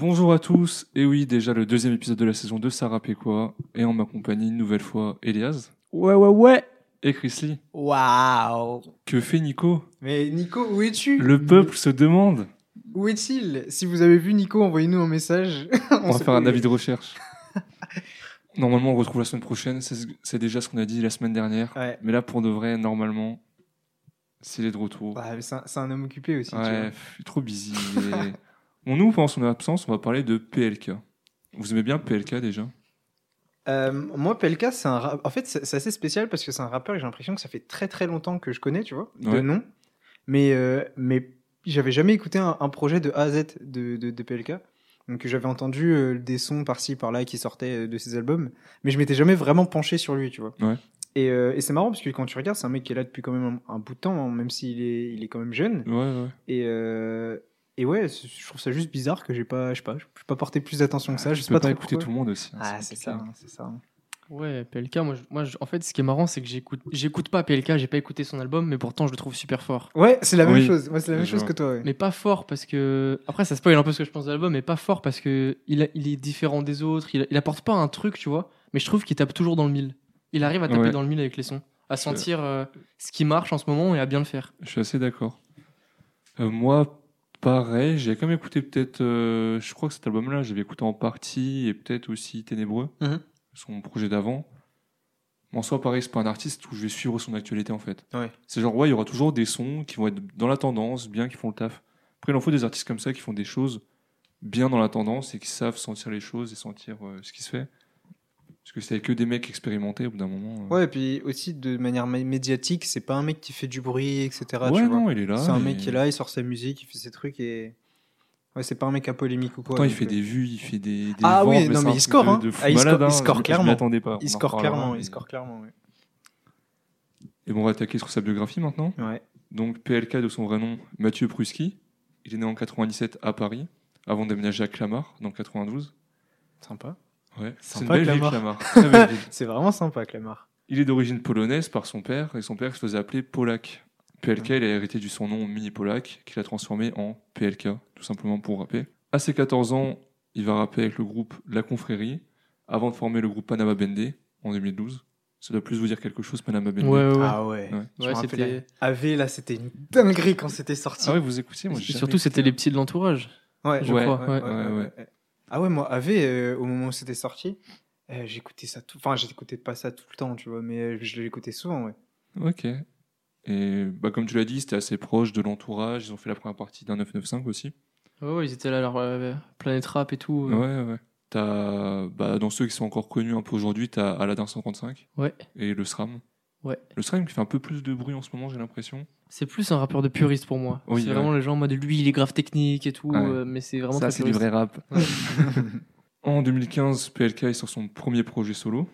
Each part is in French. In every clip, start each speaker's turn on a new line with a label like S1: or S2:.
S1: Bonjour à tous, et oui, déjà le deuxième épisode de la saison de Sarah Péquois, et en ma compagnie, une nouvelle fois, Elias
S2: Ouais, ouais, ouais.
S1: et Chrisley.
S2: Waouh.
S1: Que fait Nico?
S2: Mais Nico, où es-tu?
S1: Le peuple se demande.
S2: Où est-il? Si vous avez vu Nico, envoyez-nous un message.
S1: On va faire un avis de recherche. Normalement, on retrouve la semaine prochaine, c'est déjà ce qu'on a dit la semaine dernière.
S2: Ouais.
S1: Mais là, pour de vrai, normalement, s'il est de retour.
S2: Bah, c'est un, homme occupé aussi. tu vois.
S1: ouais, pff, trop busy. Bon, nous, pendant son absence, on va parler de PLK. Vous aimez bien PLK déjà?
S2: Euh, moi, PLK, c'est un. ra- En fait, c'est assez spécial parce que c'est un rappeur et j'ai l'impression que ça fait très très longtemps que je connais, tu vois, de
S1: Ouais.
S2: nom. Mais, euh, mais j'avais jamais écouté un, un projet de A à Z de, de, de PLK. Donc j'avais entendu euh, des sons par-ci par-là qui sortaient de ses albums, mais je m'étais jamais vraiment penché sur lui, tu vois.
S1: Ouais.
S2: Et, et c'est marrant parce que quand tu regardes, c'est un mec qui est là depuis quand même un, un bout de temps, hein, même s'il est, il est quand même jeune.
S1: Ouais, ouais.
S2: Et, et ouais, je trouve ça juste bizarre que j'ai pas, je sais pas, j'ai pas porté plus d'attention que ça. Je
S1: Je
S2: sais pas
S1: pas
S2: trop
S1: écouter tout le monde aussi. hein,
S2: Ah, c'est ça, c'est ça.
S3: Ouais, PLK, moi, je- moi je- en fait, ce qui est marrant, c'est que j'écoute, j'écoute pas PLK, j'ai pas écouté son album, mais pourtant je le trouve super fort.
S2: Ouais, c'est la même chose. Moi, c'est la même
S1: Je
S2: chose que toi. ouais.
S3: Mais pas fort parce que. Après, ça spoil un peu ce que je pense de l'album, mais pas fort parce que il, a- il est différent des autres, il, il apporte pas un truc, tu vois, mais je trouve qu'il tape toujours dans le mille. Il arrive à taper
S1: Ouais.
S3: dans le mille avec les sons, à sentir euh, ce qui marche en ce moment et à bien le faire.
S1: Je suis assez d'accord. Euh, moi, pareil, j'ai quand même écouté peut-être, euh, je crois que cet album-là, j'avais écouté en partie et peut-être aussi Ténébreux,
S2: Mhm.
S1: son projet d'avant. En soi, pareil, c'est pas un artiste où je vais suivre son actualité en fait.
S2: Ouais.
S1: C'est genre, ouais, il y aura toujours des sons qui vont être dans la tendance, bien, qui font le taf. Après, il en faut des artistes comme ça qui font des choses bien dans la tendance et qui savent sentir les choses et sentir euh, ce qui se fait. Parce que c'est que des mecs expérimentés au bout d'un moment. euh.
S2: Ouais, et puis aussi de manière mé- médiatique, c'est pas un mec qui fait du bruit, etc.
S1: Ouais,
S2: tu vois.
S1: non, il est là.
S2: C'est un
S1: et-
S2: mec qui est là, il sort sa musique, il fait ses trucs et. Ouais, c'est pas un mec à polémique ou quoi.
S1: Pourtant, il fait
S2: euh,
S1: des vues, il fait des, des
S2: Ah oui, non, mais il score,
S1: de-
S2: hein.
S1: de
S2: Ah, il
S1: malade,
S2: score- il
S1: hein.
S2: score
S1: Je- je
S2: clairement.
S1: attendais pas.
S2: Il score clairement,
S1: mais-
S2: il score clairement, ouais.
S1: Et bon, on va attaquer sur sa biographie maintenant.
S2: Ouais.
S1: Donc, PLK de son vrai nom, Mathieu Pruski. Il est né en 97 à Paris, avant de déménager à Clamart, dans le 92.
S2: Sympa.
S1: Ouais, c'est une
S2: Sympa,
S1: belle ville,
S2: Clamart. C'est vraiment sympa, Clamart.
S1: Il est d'origine polonaise par son père, et son père se faisait appeler Polak. PLK, il a hérité du son nom Mini Polak, qu'il a transformé en PLK, tout simplement pour rapper. À ses 14 ans, il va rapper avec le groupe La Confrérie, avant de former le groupe Panama Bendé en 2012. Ça doit plus vous dire quelque chose, Panama Bendé.
S3: Ouais, ouais, ouais.
S2: Ah ouais.
S1: Ouais.
S3: Ouais, c'était-
S2: AV, là, c'était une dinguerie quand c'était sorti.
S1: Ah ouais, vous écoutez Moi,
S3: surtout, c'était
S1: écouté.
S3: les petits de l'entourage.
S2: Ouais,
S3: je
S1: Ouais,
S3: crois. ouais.
S1: ouais, ouais.
S2: Ah ouais, moi, AV, euh, au moment où c'était sorti, euh, j'écoutais ça tout. Enfin, j'écoutais pas ça tout le temps, tu vois, mais euh, je l'écoutais souvent, ouais.
S1: Ok. Et bah, comme tu l'as dit, c'était assez proche de l'entourage. Ils ont fait la première partie d'un 995 aussi.
S3: Ouais, ouais, ils étaient là, leur euh, planète rap et tout. euh.
S1: Ouais, ouais. T'as, bah, dans ceux qui sont encore connus un peu aujourd'hui, t'as Aladdin 135
S3: Ouais.
S1: et le SRAM.
S3: Ouais.
S1: Le SRAM qui fait un peu plus de bruit en ce moment, j'ai l'impression.
S3: C'est plus un rappeur de puriste pour moi.
S1: Oui,
S3: c'est
S1: ouais.
S3: vraiment les gens en mode lui, il est grave technique et tout,
S1: Ouais.
S3: euh, mais c'est vraiment
S1: Ça, c'est du vrai rap. En 2015, PLK est sur son premier projet solo,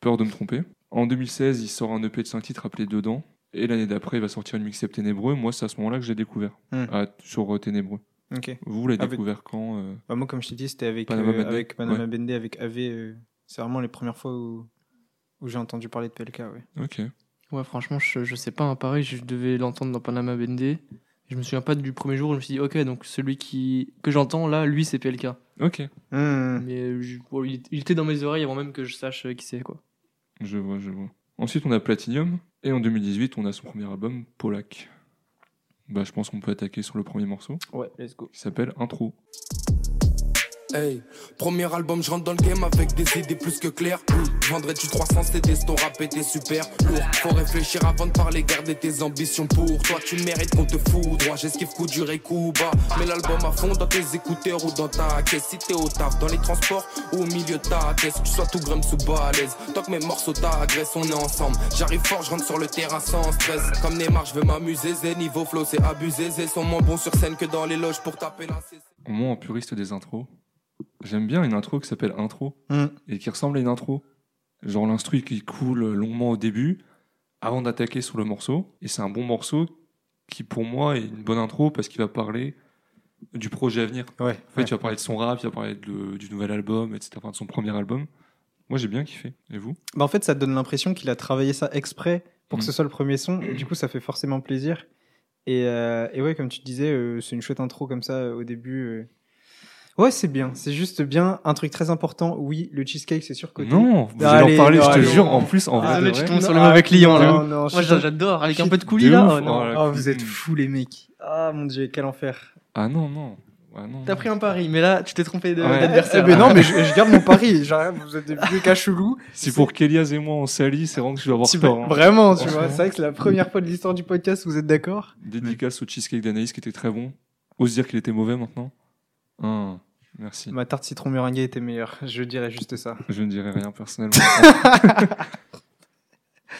S1: Peur de me tromper. En 2016, il sort un EP de 5 titres appelé Dedans. Et l'année d'après, il va sortir une mixtape Ténébreux. Moi, c'est à ce moment-là que j'ai découvert,
S2: Hmm.
S1: ah, sur euh, Ténébreux. Vous, vous l'avez
S2: Avec-
S1: découvert quand euh,
S2: Bah, moi, comme je t'ai dit, c'était avec
S1: Panama
S2: euh,
S1: Bendé.
S2: avec Panama AV. euh, c'est vraiment les premières fois où, où j'ai entendu parler de PLK, ouais.
S1: Ok.
S3: Ouais, franchement, je, je sais pas, hein, pareil, je devais l'entendre dans Panama Bendé. Je me souviens pas du premier jour où je me suis dit, ok, donc celui qui que j'entends là, lui, c'est PLK.
S1: Ok.
S2: Hmm.
S3: Mais euh, je- bon, il, il était dans mes oreilles avant même que je sache euh, qui c'est, quoi.
S1: Je vois, je vois. Ensuite, on a Platinum. Et en 2018, on a son premier album, Polak. Bah, je pense qu'on peut attaquer sur le premier morceau,
S2: Ouais, let's go.
S1: qui s'appelle Intro.
S4: Hey, premier album, je rentre dans le game avec des idées plus que claires. Mm. Vendrais-tu 300 CD, ton rap était super lourd. Faut réfléchir avant de parler, garder tes ambitions pour toi. Tu mérites qu'on te fout droit. J'esquive coup dur et coup bas. Mets l'album à fond dans tes écouteurs ou dans ta caisse. Si t'es au taf, dans les transports ou au milieu de ta tête. Que tu sois tout grum sous balèze. Tant que mes morceaux t'agressent, on est ensemble. J'arrive fort, je rentre sur le terrain sans stress. Comme Neymar, je veux m'amuser. Zé, niveau flow, c'est abusé. Zé sont moins bons sur scène que dans les loges pour taper la CC.
S1: Moi, en puriste des intros, j'aime bien une intro qui s'appelle Intro
S2: Hmm.
S1: et qui ressemble à une intro. Genre l'instru qui coule longuement au début avant d'attaquer sur le morceau. Et c'est un bon morceau qui, pour moi, est une bonne intro parce qu'il va parler du projet à venir.
S2: Ouais.
S1: En fait, il va parler de son rap, il va parler de- du nouvel album, etc. Enfin, de son premier album. Moi, j'ai bien kiffé. Et vous?
S2: Bah, en fait, ça te donne l'impression qu'il a travaillé ça exprès pour que
S1: Mm.
S2: ce soit le premier son. Et du coup, ça fait forcément plaisir. Et, euh, et ouais, comme tu disais, euh, c'est une chouette intro comme ça euh, au début. Ouais, c'est bien. C'est juste bien. Un truc très important. Oui, le cheesecake, c'est surcoté.
S1: Non, vous
S2: Allez,
S1: allez en parler,
S2: non,
S1: je te
S2: allez.
S1: jure. En plus, en
S3: Ah,
S1: vrai,
S3: mais tu tombes sur le mauvais client, là.
S2: non, non,
S3: Moi
S2: suis-
S3: j'adore, avec un peu de coulis là.
S1: ouf.
S3: oh, non.
S1: Oh.
S2: Oh, vous êtes fous, les mecs. Ah, mon dieu, quel enfer.
S1: Ah non, non. Ah, non,
S3: T'as pris un pari, mais là tu t'es trompé de-
S1: Ouais.
S3: d'adversaire.
S2: Eh ben non, mais je, je garde mon pari. J'arrive, vous êtes des vieux cas chelous.
S1: Si pour qu'Elias et moi on s'allie, c'est vraiment que je dois avoir
S2: Si-
S1: tort. hein.
S2: Vraiment, tu vois. C'est vrai que c'est la première fois de l'histoire du podcast, vous êtes d'accord?
S1: Dédicace au cheesecake d'Anaïs qui était très bon. Ose dire qu'il était mauvais maintenant. Ah, merci.
S2: Ma tarte citron meringuée était meilleure. Je dirais juste ça.
S1: Je ne dirai rien personnellement.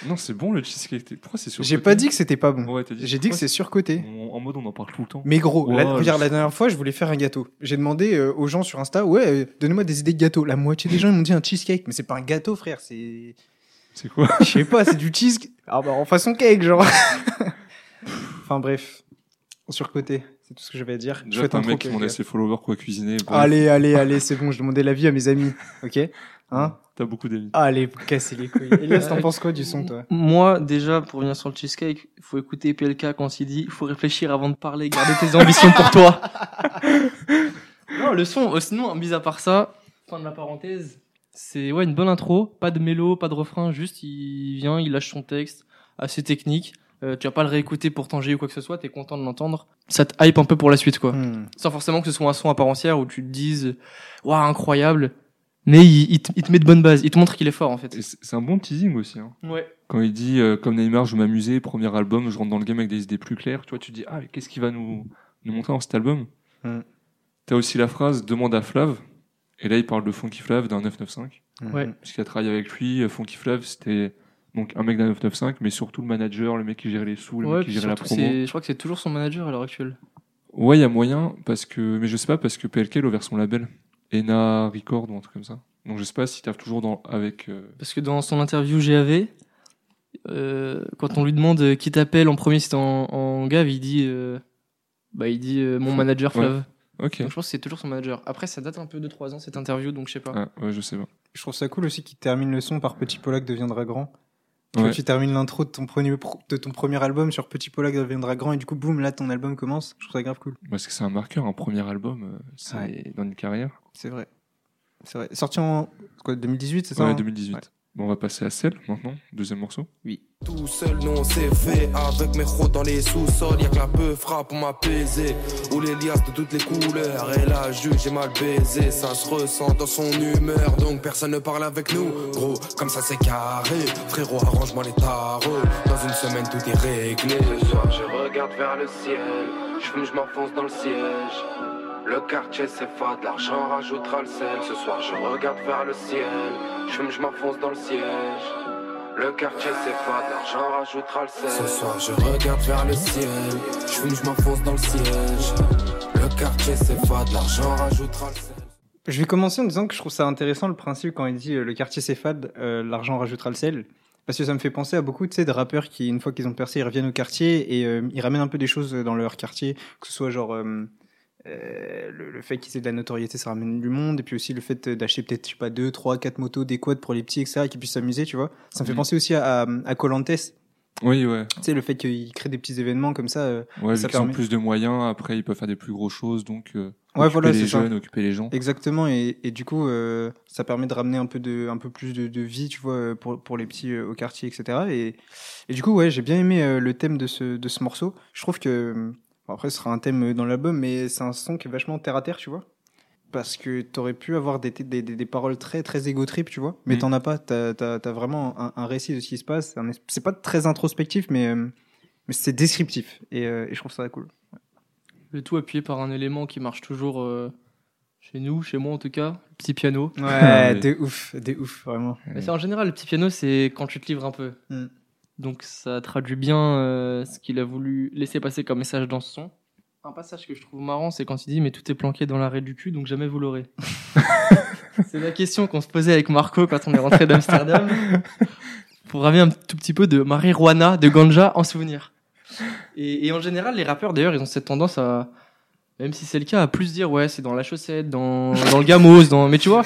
S1: non, c'est bon le cheesecake. Pourquoi c'est sur
S2: J'ai pas dit que c'était pas bon.
S1: Ouais, t'as dit.
S2: J'ai dit que c'est surcoté.
S1: En en mode, on en parle tout le temps.
S2: Mais gros, la,
S1: Ouais,
S2: regarde,
S1: je-
S2: la dernière fois, je voulais faire un gâteau. J'ai demandé euh, aux gens sur Insta, ouais, euh, donnez-moi des idées de gâteau. La moitié des gens ils m'ont dit un cheesecake, mais c'est pas un gâteau, frère. C'est,
S1: C'est quoi?
S2: Je sais pas, c'est du cheesecake. Ah bah en façon cake, genre. enfin bref, surcoté, c'est tout ce que j'avais à dire.
S1: Déjà, un mec qui a ses followers quoi cuisiner.
S2: Allez, allez, allez, c'est bon. Je demandais l'avis à mes amis, ok Hein
S1: T'as beaucoup d'amis.
S2: Allez, casser les couilles. Elias, t'en penses quoi du son, toi?
S3: Moi, déjà, pour revenir sur le cheesecake, il faut écouter PLK quand il dit il faut réfléchir avant de parler, garder tes ambitions pour toi. non, le son, euh, sinon, mis à part ça, fin de la parenthèse, c'est ouais, une bonne intro, pas de mélo, pas de refrain, juste il vient, il lâche son texte, assez technique. Euh, tu vas pas le réécouter pour tanger ou quoi que ce soit, t'es content de l'entendre. Ça te hype un peu pour la suite, quoi.
S2: Hmm.
S3: Sans forcément que ce soit un son à part entière où tu te dises, waouh, incroyable. Mais il, il te, il te met de bonnes bases, il te montre qu'il est fort, en fait.
S1: C'est un bon teasing aussi. Hein.
S3: Ouais.
S1: Quand il dit, euh, comme Neymar, je veux m'amuser, premier album, je rentre dans le game avec des idées plus claires, tu vois, tu te dis, ah, mais qu'est-ce qu'il va nous, nous montrer dans cet album?
S2: Mm.
S1: T'as aussi la phrase demande à Flav, et là il parle de Funky Flav d'un 995,
S3: Ouais.
S1: puisqu'il a travaillé avec lui. euh, Funky Flav, c'était donc un mec d'un 995, mais surtout le manager, le mec qui gérait les sous, le
S3: Ouais,
S1: mec qui gérait la promo.
S3: je crois que c'est toujours son manager à l'heure actuelle.
S1: Ouais, il y a moyen, parce que, mais je sais pas, parce que PLK il a ouvert son label, Ena Record ou un truc comme ça. Donc je sais pas s'il tape toujours dans, avec. euh,
S3: Parce que dans son interview GAV, euh, quand on lui demande euh, qui t'appelle en premier, si c'est en, en gave, il dit, euh, bah, il dit euh, mon manager
S1: Ouais.
S3: Flav. Donc je pense que c'est toujours son manager. Après, ça date un peu de 3 ans cette interview, donc je sais pas.
S1: Ah, ouais, je sais pas.
S2: Je trouve ça cool aussi qu'il termine le son par Petit Polak deviendra grand.
S1: Ouais.
S2: tu termines l'intro de ton premier de ton premier album sur Petit Polak deviendra grand et du coup boum là ton album commence. Je trouve ça grave cool.
S1: Parce que c'est un marqueur, un premier album, euh, c'est
S2: Ouais.
S1: dans une carrière.
S2: C'est vrai. C'est vrai. Sorti en quoi 2018, c'est ça
S1: Ouais,
S2: hein?
S1: 2018. Bon, on va passer à Cell maintenant, deuxième morceau.
S4: Tout seul, nous on s'est fait avec mes crocs dans les sous-sols. Y'a que la peu frappe pour m'apaiser. Ou les liasses de toutes les couleurs. Et là, juge, j'ai mal baisé. Ça se ressent dans son humeur. Donc personne ne parle avec nous. Gros, comme ça c'est carré. Frérot, arrange-moi les tarots. Dans une semaine, tout est réglé. Ce soir, je regarde vers le ciel. Je m'enfonce dans le siège. Le quartier c'est fade, l'argent rajoutera le sel. Ce soir je regarde vers le ciel, je fume, je m'enfonce dans le siège. Le quartier c'est fade, l'argent rajoutera le sel. Ce soir je regarde vers le ciel, je fume, je m'enfonce dans le siège. Le quartier c'est fade, l'argent rajoutera le sel.
S2: Je vais commencer en disant que je trouve ça intéressant le principe quand il dit euh, le quartier c'est fade, euh, l'argent rajoutera le sel. Parce que ça me fait penser à beaucoup tu sais, de rappeurs qui, une fois qu'ils ont percé, ils reviennent au quartier et euh, ils ramènent un peu des choses dans leur quartier, que ce soit genre euh, euh, le, le fait qu'ils aient de la notoriété, ça ramène du monde, et puis aussi le fait d'acheter peut-être, je sais pas, deux, trois, quatre motos, des quads pour les petits, etc., qui puissent s'amuser, tu vois. Ça me fait
S1: Mhm.
S2: penser aussi à, à, Colantes, tu
S1: Oui, ouais.
S2: sais, le fait qu'ils créent des petits événements comme ça. euh,
S1: Ouais,
S2: Ça
S1: vu qu'ils ont
S2: permet.
S1: plus de moyens, après ils peuvent faire des plus grosses choses, donc euh,
S2: Ouais,
S1: occuper
S2: voilà,
S1: les
S2: ça.
S1: jeunes, occuper les gens.
S2: Exactement, et, et du coup, euh, ça permet de ramener un peu, de, un peu plus de, de vie, tu vois, euh, pour, pour les petits au quartier, etc. Et, et du coup, ouais, j'ai bien aimé le thème de ce, de ce morceau. Je trouve que, après, ce sera un thème euh, dans l'album, mais c'est un son qui est vachement terre à terre, tu vois. Parce que t'aurais pu avoir des, des, des, des paroles très, très égo trip, tu vois, mais
S1: Mhm.
S2: t'en as pas. T'as as, vraiment un, un récit de ce qui se passe. C'est pas très introspectif, mais, euh, mais c'est descriptif. Et, euh, et je trouve ça cool.
S3: Le tout appuyé par un élément qui marche toujours euh, chez nous, chez moi en tout cas, le petit piano.
S2: Ouais,
S1: Ouais.
S2: de ouf, de ouf, vraiment.
S3: C'est en général, le petit piano, c'est quand tu te livres un peu.
S2: Mm.
S3: Donc ça traduit bien euh, ce qu'il a voulu laisser passer comme message dans ce son. Un passage que je trouve marrant, c'est quand il dit Mais tout est planqué dans l'arrêt du cul, donc jamais vous l'aurez. c'est la question qu'on se posait avec Marco quand on est rentré d'Amsterdam. pour ramener un tout petit peu de marijuana, de ganja en souvenir. Et, et en général, les rappeurs, d'ailleurs, ils ont cette tendance à, même si c'est le cas, à plus dire Ouais, c'est dans la chaussette, dans, dans le gamos, dans. Mais tu vois,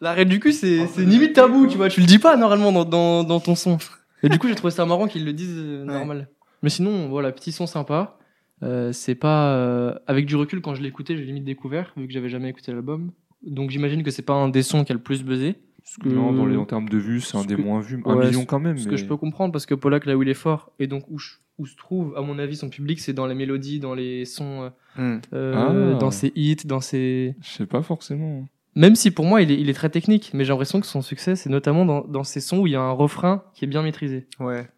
S3: l'arrêt du cul, c'est c'est limite tabou, tu vois. Tu le dis pas normalement dans, dans, dans ton son. Et du coup, j'ai trouvé ça marrant qu'ils le disent euh,
S2: Ouais.
S3: normal. Mais sinon, voilà, petit son sympa. Euh, c'est pas. euh, avec du recul, quand je l'ai écouté, j'ai limite découvert, vu que j'avais jamais écouté l'album. Donc j'imagine que c'est pas un des sons qui a le plus buzzé. Que-
S1: Non, dans les, en termes de vues, c'est un des
S3: que-
S1: moins vus. Un
S3: Ouais,
S1: million quand même.
S3: Ce
S1: mais-
S3: que je peux comprendre, parce que Polak, là où il est fort, et donc où, je- où se trouve, à mon avis, son public, c'est dans les mélodies, dans les sons, euh,
S2: Hmm.
S3: euh,
S1: Ah.
S3: dans ses hits, dans ses.
S1: Je sais pas forcément.
S3: Même si pour moi, il est, il est très technique, mais j'ai l'impression que son succès, c'est notamment dans, dans ces sons où il y a un refrain qui est bien maîtrisé.
S2: Ouais.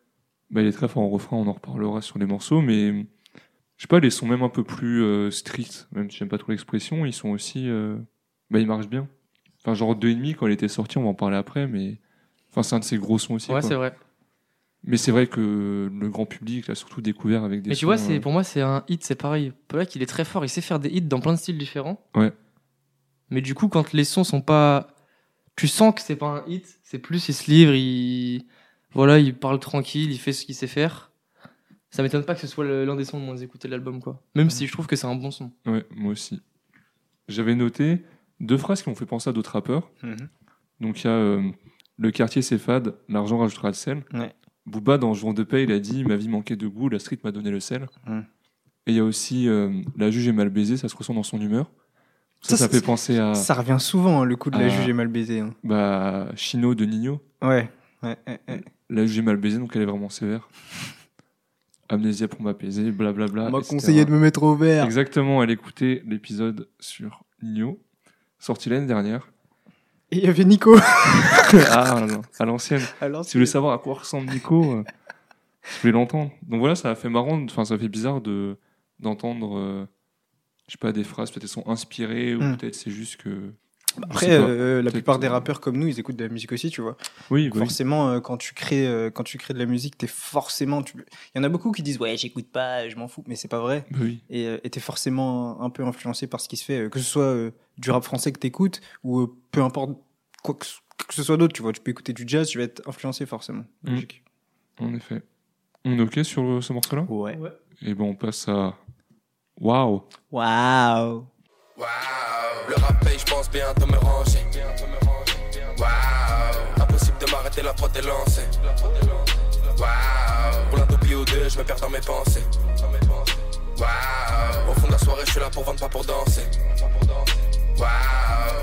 S1: Bah, il est très fort en refrain, on en reparlera sur les morceaux, mais je sais pas, les sons même un peu plus euh, street, même si j'aime pas trop l'expression, ils sont aussi. euh, Bah, ils marchent bien. Enfin, genre 2,5 quand il était sorti, on va en parler après, mais. Enfin, c'est un de ses gros sons aussi.
S3: ouais, c'est vrai.
S1: Mais c'est vrai que le grand public l'a surtout découvert avec des
S3: Mais tu
S1: sons,
S3: vois, c'est
S1: euh,
S3: pour moi, c'est un hit, c'est pareil. Polak, il est très fort, il sait faire des hits dans plein de styles différents.
S1: Ouais.
S3: Mais du coup, quand les sons sont pas. Tu sens que c'est pas un hit, c'est plus il se livre, il. Voilà, il parle tranquille, il fait ce qu'il sait faire. Ça m'étonne pas que ce soit l'un des sons les moins écoutés de l'album, quoi. Même si je trouve que c'est un bon son.
S1: Ouais, moi aussi. J'avais noté deux phrases qui m'ont fait penser à d'autres rappeurs.
S2: Mhm.
S1: Donc il y a euh, le quartier c'est fade, l'argent rajoutera le sel.
S2: Ouais.
S1: Booba dans Jour de paix, il a dit ma vie manquait de goût, la street m'a donné le sel.
S2: Mm.
S1: Et il y a aussi euh, la juge est mal baisée, ça se ressent dans son humeur. Ça,
S2: Ça,
S1: ça,
S2: c'est-
S1: fait penser à
S2: Ça revient souvent, hein, le coup de la juge est mal baisée. hein.
S1: bah, Chino de Nino.
S2: Ouais. Ouais, ouais, ouais.
S1: La juge est mal baisée, donc elle est vraiment sévère. Amnésia pour m'apaiser, blablabla.
S2: On m'a conseillé de me mettre au vert.
S1: Exactement, elle écoutait l'épisode sur Nino, sorti l'année dernière.
S2: Et il y avait Nico.
S1: ah, non, non, à l'ancienne. Si vous voulez savoir à quoi ressemble Nico, euh, je voulais l'entendre. Donc voilà, ça a fait marrant, enfin ça fait bizarre de d'entendre, euh, je sais pas, des phrases, peut-être elles sont inspirées ou
S2: Hmm.
S1: peut-être c'est juste que.
S2: Après,
S1: pas.
S2: euh, la plupart des
S1: euh,
S2: rappeurs comme nous, ils écoutent de la musique aussi, tu vois.
S1: Oui, bah oui.
S2: Forcément, euh, quand tu crées, euh, quand tu crées de la musique, t'es forcément. Tu... Il y en a beaucoup qui disent ouais, j'écoute pas, je m'en fous, mais c'est pas vrai.
S1: bah oui.
S2: Et euh, t'es forcément un peu influencé par ce qui se fait, euh, que ce soit euh, du rap français que t'écoutes ou euh, peu importe quoi que, ce- que ce soit d'autre, tu vois. Tu peux écouter du jazz, tu vas être influencé forcément.
S1: Mm.
S2: Logique.
S1: En effet. On est ok sur euh, ce morceau-là?
S2: Ouais.
S1: Et ben on passe à. Waouh
S2: Waouh.
S4: Waouh, le rap je pense bientôt me ranger. Waouh, impossible de m'arrêter, la prod est lancée. Waouh, pour l'indopie ou deux, je me perds dans mes pensées. Waouh, au fond de la soirée, je suis là pour vendre, pas pour danser.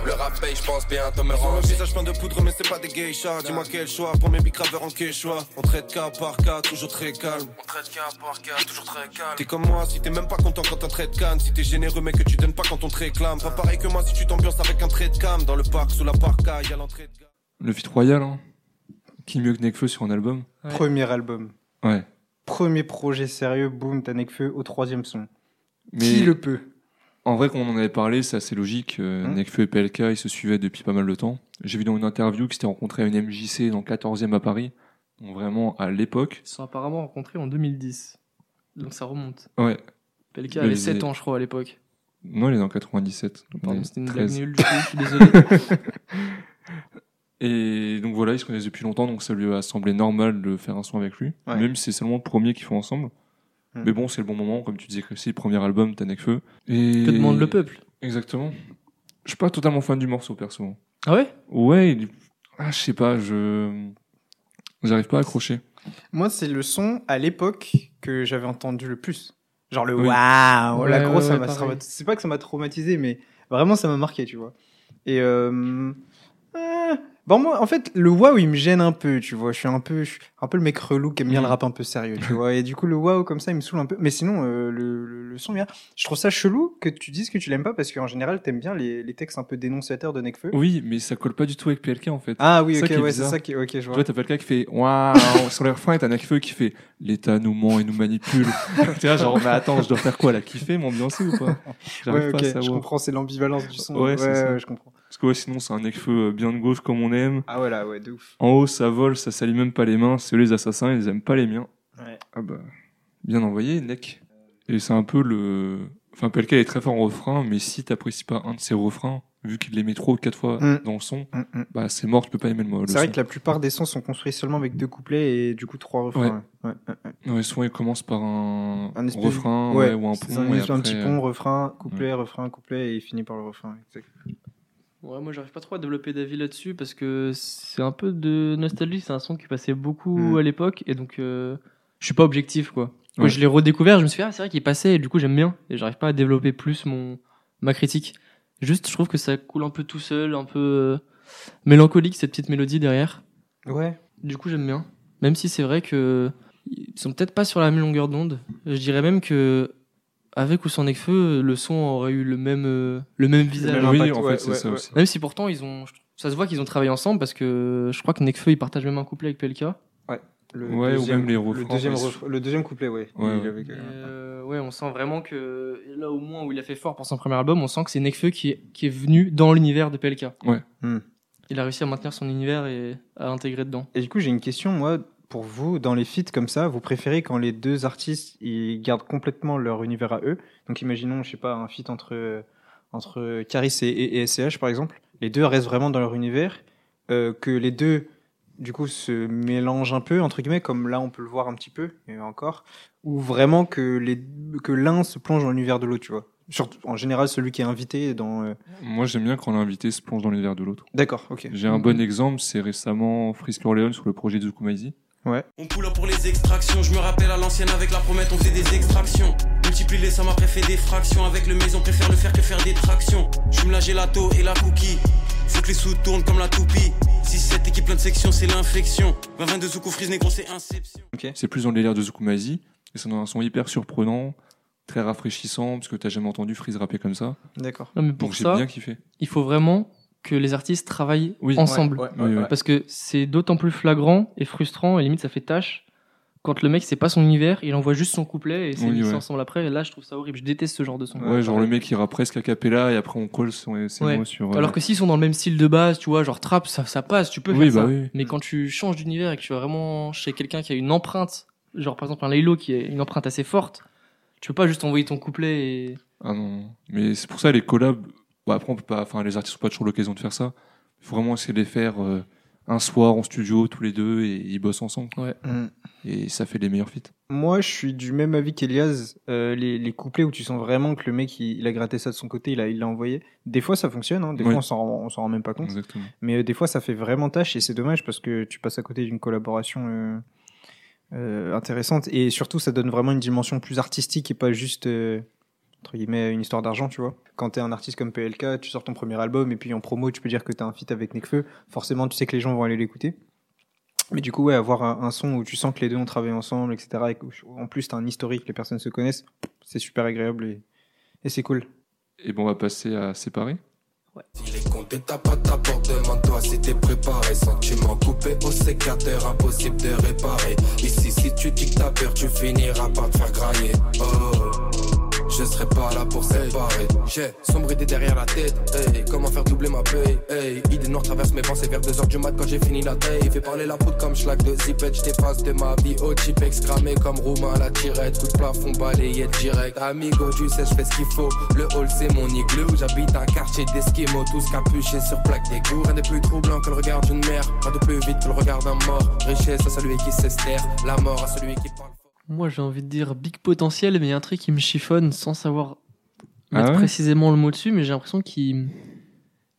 S4: Le rap paye, je pense bientôt me
S5: Ils ont le
S4: ranger.
S5: visage plein de poudre, mais c'est pas des geishas. Dis-moi quel choix pour mes bicraveurs en quechua. On traite cas par cas, toujours très calme.
S4: On traite cas par cas, toujours très calme.
S5: T'es comme moi, si t'es même pas content quand on traite canne. Si t'es généreux, mais que tu donnes pas quand on te réclame. Pas pareil que moi si tu t'ambiances avec un trait de cam. Dans le parc, sous la parka, y'a l'entrée de gamme.
S1: Le feat royal, hein Qui mieux que Nekfeu sur un album
S3: Ouais.
S2: Premier album.
S1: Ouais.
S2: Premier projet sérieux, boum, t'as Nekfeu au troisième son.
S1: Mais
S2: Qui le peut
S1: en vrai, quand on en avait parlé, c'est assez logique.
S2: Hum.
S1: Nekfeu et PLK, ils se suivaient depuis pas mal de temps. J'ai vu dans une interview qu'ils s'étaient rencontrés à une MJC dans le 14e à Paris. Donc vraiment à l'époque.
S3: Ils se sont apparemment rencontrés en 2010. Donc ça remonte.
S1: Ouais.
S3: PLK avait
S1: les-
S3: 7 ans, je crois, à l'époque.
S1: Non, il est dans 97. donc on
S3: Pardon, c'était une
S1: 13.
S3: blague nulle, du coup, je suis désolé.
S1: Et donc voilà, ils se connaissent depuis longtemps, donc ça lui a semblé normal de faire un son avec lui.
S2: Ouais.
S1: Même si c'est seulement le premier qu'ils font ensemble.
S2: Hmm.
S1: Mais bon, c'est le bon moment, comme tu disais, Chrissy, premier album, t'as Nekfeu. Et...
S3: que demande le peuple?
S1: Exactement. Je suis pas totalement fan du morceau, perso.
S3: Ah ouais?
S1: Ouais, il... ah, je sais pas, je. J'arrive pas à accrocher.
S2: Moi, c'est le son à l'époque que j'avais entendu le plus. Genre le
S1: Oui.
S2: waouh,
S3: Ouais,
S2: la grosse, ça
S3: ouais,
S2: m'a-
S3: pareil.
S2: ça m'a- c'est pas que ça m'a traumatisé, mais vraiment ça m'a marqué, tu vois. Et euh, bon, moi, en fait, le waouh, il me gêne un peu, tu vois. Je suis un peu, je suis un peu le mec relou qui aime bien le rap un peu sérieux, tu vois. Et du coup, le waouh comme ça, il me saoule un peu. Mais sinon, euh, le, le, le son bien. Je trouve ça chelou que tu dises que tu l'aimes pas parce qu'en général, t'aimes bien les, les textes un peu dénonciateurs de Nekfeu.
S1: Oui, mais ça colle pas du tout avec PLK en fait.
S2: Ah oui, ok, ouais, c'est ça qui, ok, je
S1: Tu
S2: vois.
S1: vois, t'as PLK qui fait waouh sur les refrains et t'as Nekfeu qui fait l'État nous ment et nous manipule. tu vois, genre, mais attends, je dois faire quoi La kiffer, m'ambiancer ou pas
S2: Ouais,
S1: pas
S2: ok,
S1: à
S2: je comprends, c'est l'ambivalence du son.
S1: Ouais, ça.
S2: ouais, je comprends.
S1: Parce que ouais, sinon, c'est un Nekfeu euh, bien de gauche comme on aime.
S2: Ah voilà, ouais, de ouf.
S1: En haut, ça vole, ça salit même pas les mains. C'est eux les assassins, ils aiment pas les miens.
S2: Ouais.
S1: Ah bah, bien envoyé, Nek. Et c'est un peu le. Enfin, PLK est très fort en refrain, mais si t'apprécies pas un de ses refrains, vu qu'il les met trop quatre fois
S2: Mm.
S1: dans le son,
S2: Mm, mm.
S1: bah c'est mort, tu peux pas aimer le mot.
S2: C'est vrai que la plupart des sons sont construits seulement avec deux couplets et du coup trois refrains. Ouais. Ouais, ouais,
S1: souvent il commence par un,
S2: Un espèce-
S1: refrain
S2: Ouais,
S1: ouais, ou un pont.
S2: ça,
S1: et
S2: un
S1: après,
S2: petit
S1: euh,
S2: pont, refrain, couplet, refrain, couplet et il finit par le refrain. exact.
S3: Ouais, moi j'arrive pas trop à développer d'avis là-dessus parce que c'est un peu de nostalgie. C'est un son qui passait beaucoup
S2: Mm.
S3: à l'époque et donc euh, je suis pas objectif quoi. Quand
S1: Ouais.
S3: je l'ai redécouvert, je me suis dit, ah, c'est vrai qu'il passait, et du coup, j'aime bien. Et j'arrive pas à développer plus mon, ma critique. Juste, je trouve que ça coule un peu tout seul, un peu euh, mélancolique, cette petite mélodie derrière.
S2: Ouais.
S3: Du coup, j'aime bien. Même si c'est vrai que ils sont peut-être pas sur la même longueur d'onde. Je dirais même que avec ou sans Nekfeu, le son aurait eu le même euh, le même visage.
S2: même
S1: oui,
S2: impact,
S1: en fait,
S2: ouais,
S1: c'est
S2: ouais,
S1: ça
S2: ouais.
S1: aussi.
S3: Même si pourtant ils ont, ça se voit qu'ils ont travaillé ensemble parce que je crois que Nekfeu il partage même un couplet avec PLK.
S2: Le
S1: Ouais, ou
S2: deuxième,
S1: même les
S2: le
S1: refrains,
S2: deuxième,
S1: ouais,
S2: refrain- le deuxième couplet, ouais.
S3: Et, euh, ouais, on sent vraiment que là au moins où il a fait fort pour son premier album, on sent que c'est Nekfeu qui est qui est venu dans l'univers de PLK.
S1: Ouais.
S2: Hmm.
S3: Il a réussi à maintenir son univers et à intégrer dedans.
S2: Et du coup, j'ai une question, moi, pour vous, dans les feats comme ça, vous préférez quand les deux artistes ils gardent complètement leur univers à eux? Donc, imaginons, je sais pas, un feat entre entre Caris et, et, et SCH, par exemple. Les deux restent vraiment dans leur univers, euh, que les deux, du coup, se mélangent un peu entre guillemets, comme là on peut le voir un petit peu, et encore, ou vraiment que les que l'un se plonge dans l'univers de l'autre, tu vois? Surtout, en général, celui qui est invité dans. euh,
S1: Moi, j'aime bien quand l'invité se plonge dans l'univers de l'autre.
S2: D'accord, ok.
S1: J'ai un bon exemple, c'est récemment Frisk Orleans sur le projet de Zukumaizi.
S6: On pull up pour les extractions, je me rappelle à l'ancienne avec la promette on faisait des extractions. Multiplie les sommes après fait des fractions. Avec le maison préfère le faire que faire des tractions. Je me la gelato et la cookie. Faut que les sous tournent comme la toupie. Si cette équipe plein de sections c'est l'infection. 20 de Zuko frise négro c'est inception.
S1: C'est plus dans le délire de Zukumaizi, et c'est un son hyper surprenant, très rafraîchissant, parce que t'as jamais entendu Freeze rapper comme ça.
S2: D'accord.
S3: Non, mais
S1: Donc
S3: pour
S1: j'ai
S3: ça,
S1: bien kiffé.
S3: il faut vraiment que les artistes travaillent
S1: Oui.
S3: ensemble.
S2: Ouais, ouais, ouais.
S3: Parce que c'est d'autant plus flagrant et frustrant, et limite ça fait tâche, quand le mec c'est pas son univers, il envoie juste son couplet et c'est
S1: Oui, ouais.
S3: ensemble après, et là je trouve ça horrible, je déteste ce genre de son.
S1: Ouais, genre le mec il rappe presque a cappella, et après on colle son, ses
S3: Ouais.
S1: mots sur. euh,
S3: Alors que s'ils sont dans le même style de base, tu vois, genre trap, ça, ça passe, tu peux
S1: Oui,
S3: faire
S1: bah
S3: ça.
S1: oui.
S3: Mais quand tu changes d'univers et que tu vas vraiment chez quelqu'un qui a une empreinte, genre par exemple un Laylo qui a une empreinte assez forte, tu peux pas juste envoyer ton couplet et...
S1: Ah non. mais c'est pour ça les collabs. Bah, après on peut pas, enfin les artistes ont pas toujours l'occasion de faire ça. Il faut vraiment essayer de les faire euh, un soir en studio tous les deux et ils bossent ensemble.
S2: Mm.
S1: Et ça fait les meilleurs feats.
S2: Moi, je suis du même avis qu'Elias. Euh, les, les couplets où tu sens vraiment que le mec, il, il a gratté ça de son côté, il l'a il l'a envoyé. Des fois, ça fonctionne. Hein. Des
S1: Oui.
S2: fois, on s'en rend- on s'en rend même pas compte.
S1: Exactement.
S2: Mais euh, des fois, ça fait vraiment tâche et c'est dommage parce que tu passes à côté d'une collaboration euh, euh, intéressante. Et surtout, ça donne vraiment une dimension plus artistique et pas juste, euh, entre guillemets, une histoire d'argent, tu vois. Quand t'es un artiste comme PLK, tu sors ton premier album et puis en promo, tu peux dire que t'as un feat avec Nekfeu. Forcément, tu sais que les gens vont aller l'écouter. Mais du coup, ouais, avoir un, un son où tu sens que les deux ont travaillé ensemble, etc. Et en plus, t'as un historique, les personnes se connaissent, c'est super agréable et, et c'est cool.
S1: Et bon, on va passer à séparer.
S4: Si les comptes tapent à ta porte, demande-toi si t'es préparé. Sentiment coupé au sécateur, impossible de réparer. Ici, si tu dis que t'as peur, tu finiras par te faire grailler. Oh, je serai pas là pour séparer. J'ai sombre idée derrière la tête. Comment faire doubler ma paye? Hey, idée noire traverse mes pensées vers 2h du mat quand j'ai fini la taille. Fais parler la poudre comme schlag de zipette. J't'efface de ma vie au chipex cramé comme Roumain à la tirette. Coup de plafond balayé direct. Amigo, tu sais, je fais ce qu'il faut. Le hall, c'est mon igloo. J'habite un quartier d'esquimaux, tous capuchés sur plaque d'égout. Rien de plus troublant que le regard d'une mère. Rien de plus vite que le regard d'un mort. Richesse à celui qui s'estère. La mort à celui qui parle.
S3: Moi j'ai envie de dire big potentiel, mais il y a un truc qui me chiffonne sans savoir
S1: Ah
S3: mettre
S1: ouais
S3: précisément le mot dessus, mais j'ai l'impression qu'il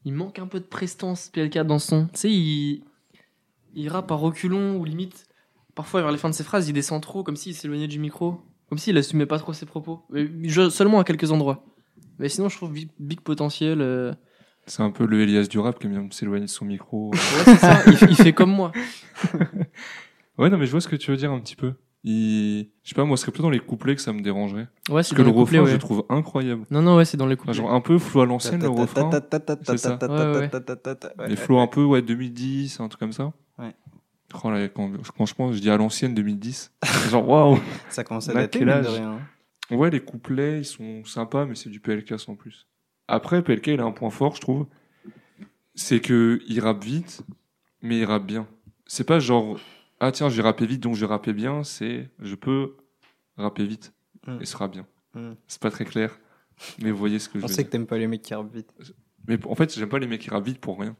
S3: il manque un peu de prestance PLK dans son. Tu sais, il, il rappe à reculons ou limite, parfois vers les fins de ses phrases, il descend trop, comme s'il s'éloignait du micro, comme s'il assumait pas trop ses propos. Mais je- seulement à quelques endroits. Mais sinon, je trouve big, big potentiel. euh,
S1: C'est un peu le Elias du rap qui aime bien s'éloigner de son micro.
S3: Ouais, c'est ça, il fait comme moi.
S1: ouais, non, mais je vois ce que tu veux dire un petit peu. Il... Je sais pas, moi, ce serait plutôt dans les couplets que ça me dérangerait.
S3: Ouais, c'est
S1: Parce que le refrain, je
S3: ouais.
S1: le trouve incroyable.
S3: Non, non, ouais, c'est dans les
S1: Enfin,
S3: couplets.
S1: genre un peu flou à l'ancienne, le refrain. c'est ça. Les flots un peu, ouais, 2010, un truc comme ça.
S2: Ouais.
S1: Oh là, quand, franchement, je dis à l'ancienne 2010. genre, waouh!
S2: Ça commence à dater, de rien.
S1: Ouais, les couplets, ils sont sympas, mais c'est du PLK sans plus. Après, PLK, il a un point fort, je trouve. C'est que il rappe vite, mais il rappe bien. C'est pas genre, ah tiens, je vais rapper vite, donc je rapper bien. C'est, je peux rapper vite
S2: Mm.
S1: et ce sera bien.
S2: Mm.
S1: C'est pas très clair, mais vous voyez ce que je
S2: On
S1: veux
S2: sait
S1: dire.
S2: que t'aimes pas les mecs qui rappent vite.
S1: Mais en fait, j'aime pas les mecs qui rappent vite pour rien.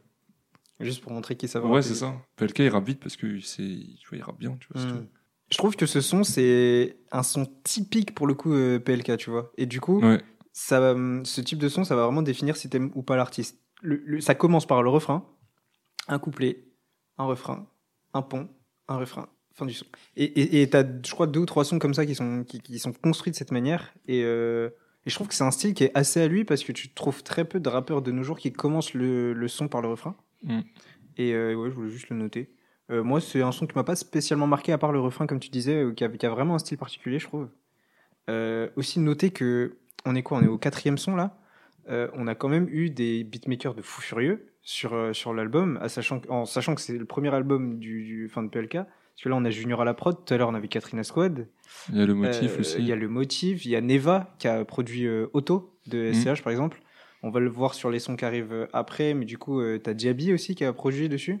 S2: Juste pour montrer qu'ils savent
S1: Ouais, c'est ça. PLK, il rappe vite parce que c'est, tu vois, il rappe bien, tu vois. c'est
S2: Hmm. Je trouve que ce son, c'est un son typique pour le coup euh, PLK, tu vois. Et du coup.
S1: Ouais.
S2: ça, va, ce type de son, ça va vraiment définir si t'aimes ou pas l'artiste. Le- le- ça commence par le refrain, un couplet, un refrain, un pont, un refrain. fin du son. Et et t'as, je crois, deux ou trois sons comme ça qui sont qui, qui sont construits de cette manière. Et euh, et je trouve que c'est un style qui est assez à lui parce que tu trouves très peu de rappeurs de nos jours qui commencent le, le son par le refrain.
S1: Mm.
S2: Et euh, ouais, je voulais juste le noter. Euh, moi, c'est un son qui m'a pas spécialement marqué à part le refrain, comme tu disais, euh, qui a, qui a vraiment un style particulier, je trouve. Euh, aussi noter que on est quoi On est au quatrième son là. On a quand même eu des beatmakers de fou furieux sur euh, sur l'album, sachant en sachant que c'est le premier album du, du fin de PLK. Parce que là, on a Junior à la prod. Tout à l'heure, on avait Katrina Squad.
S1: Il y a le motif
S2: Euh,
S1: aussi.
S2: Il y a le motif. Il y a Neva qui a produit euh, Auto de
S1: Mhm.
S2: SCH par exemple. On va le voir sur les sons qui arrivent euh, après, mais du coup, euh, t'as Diaby aussi qui a produit dessus.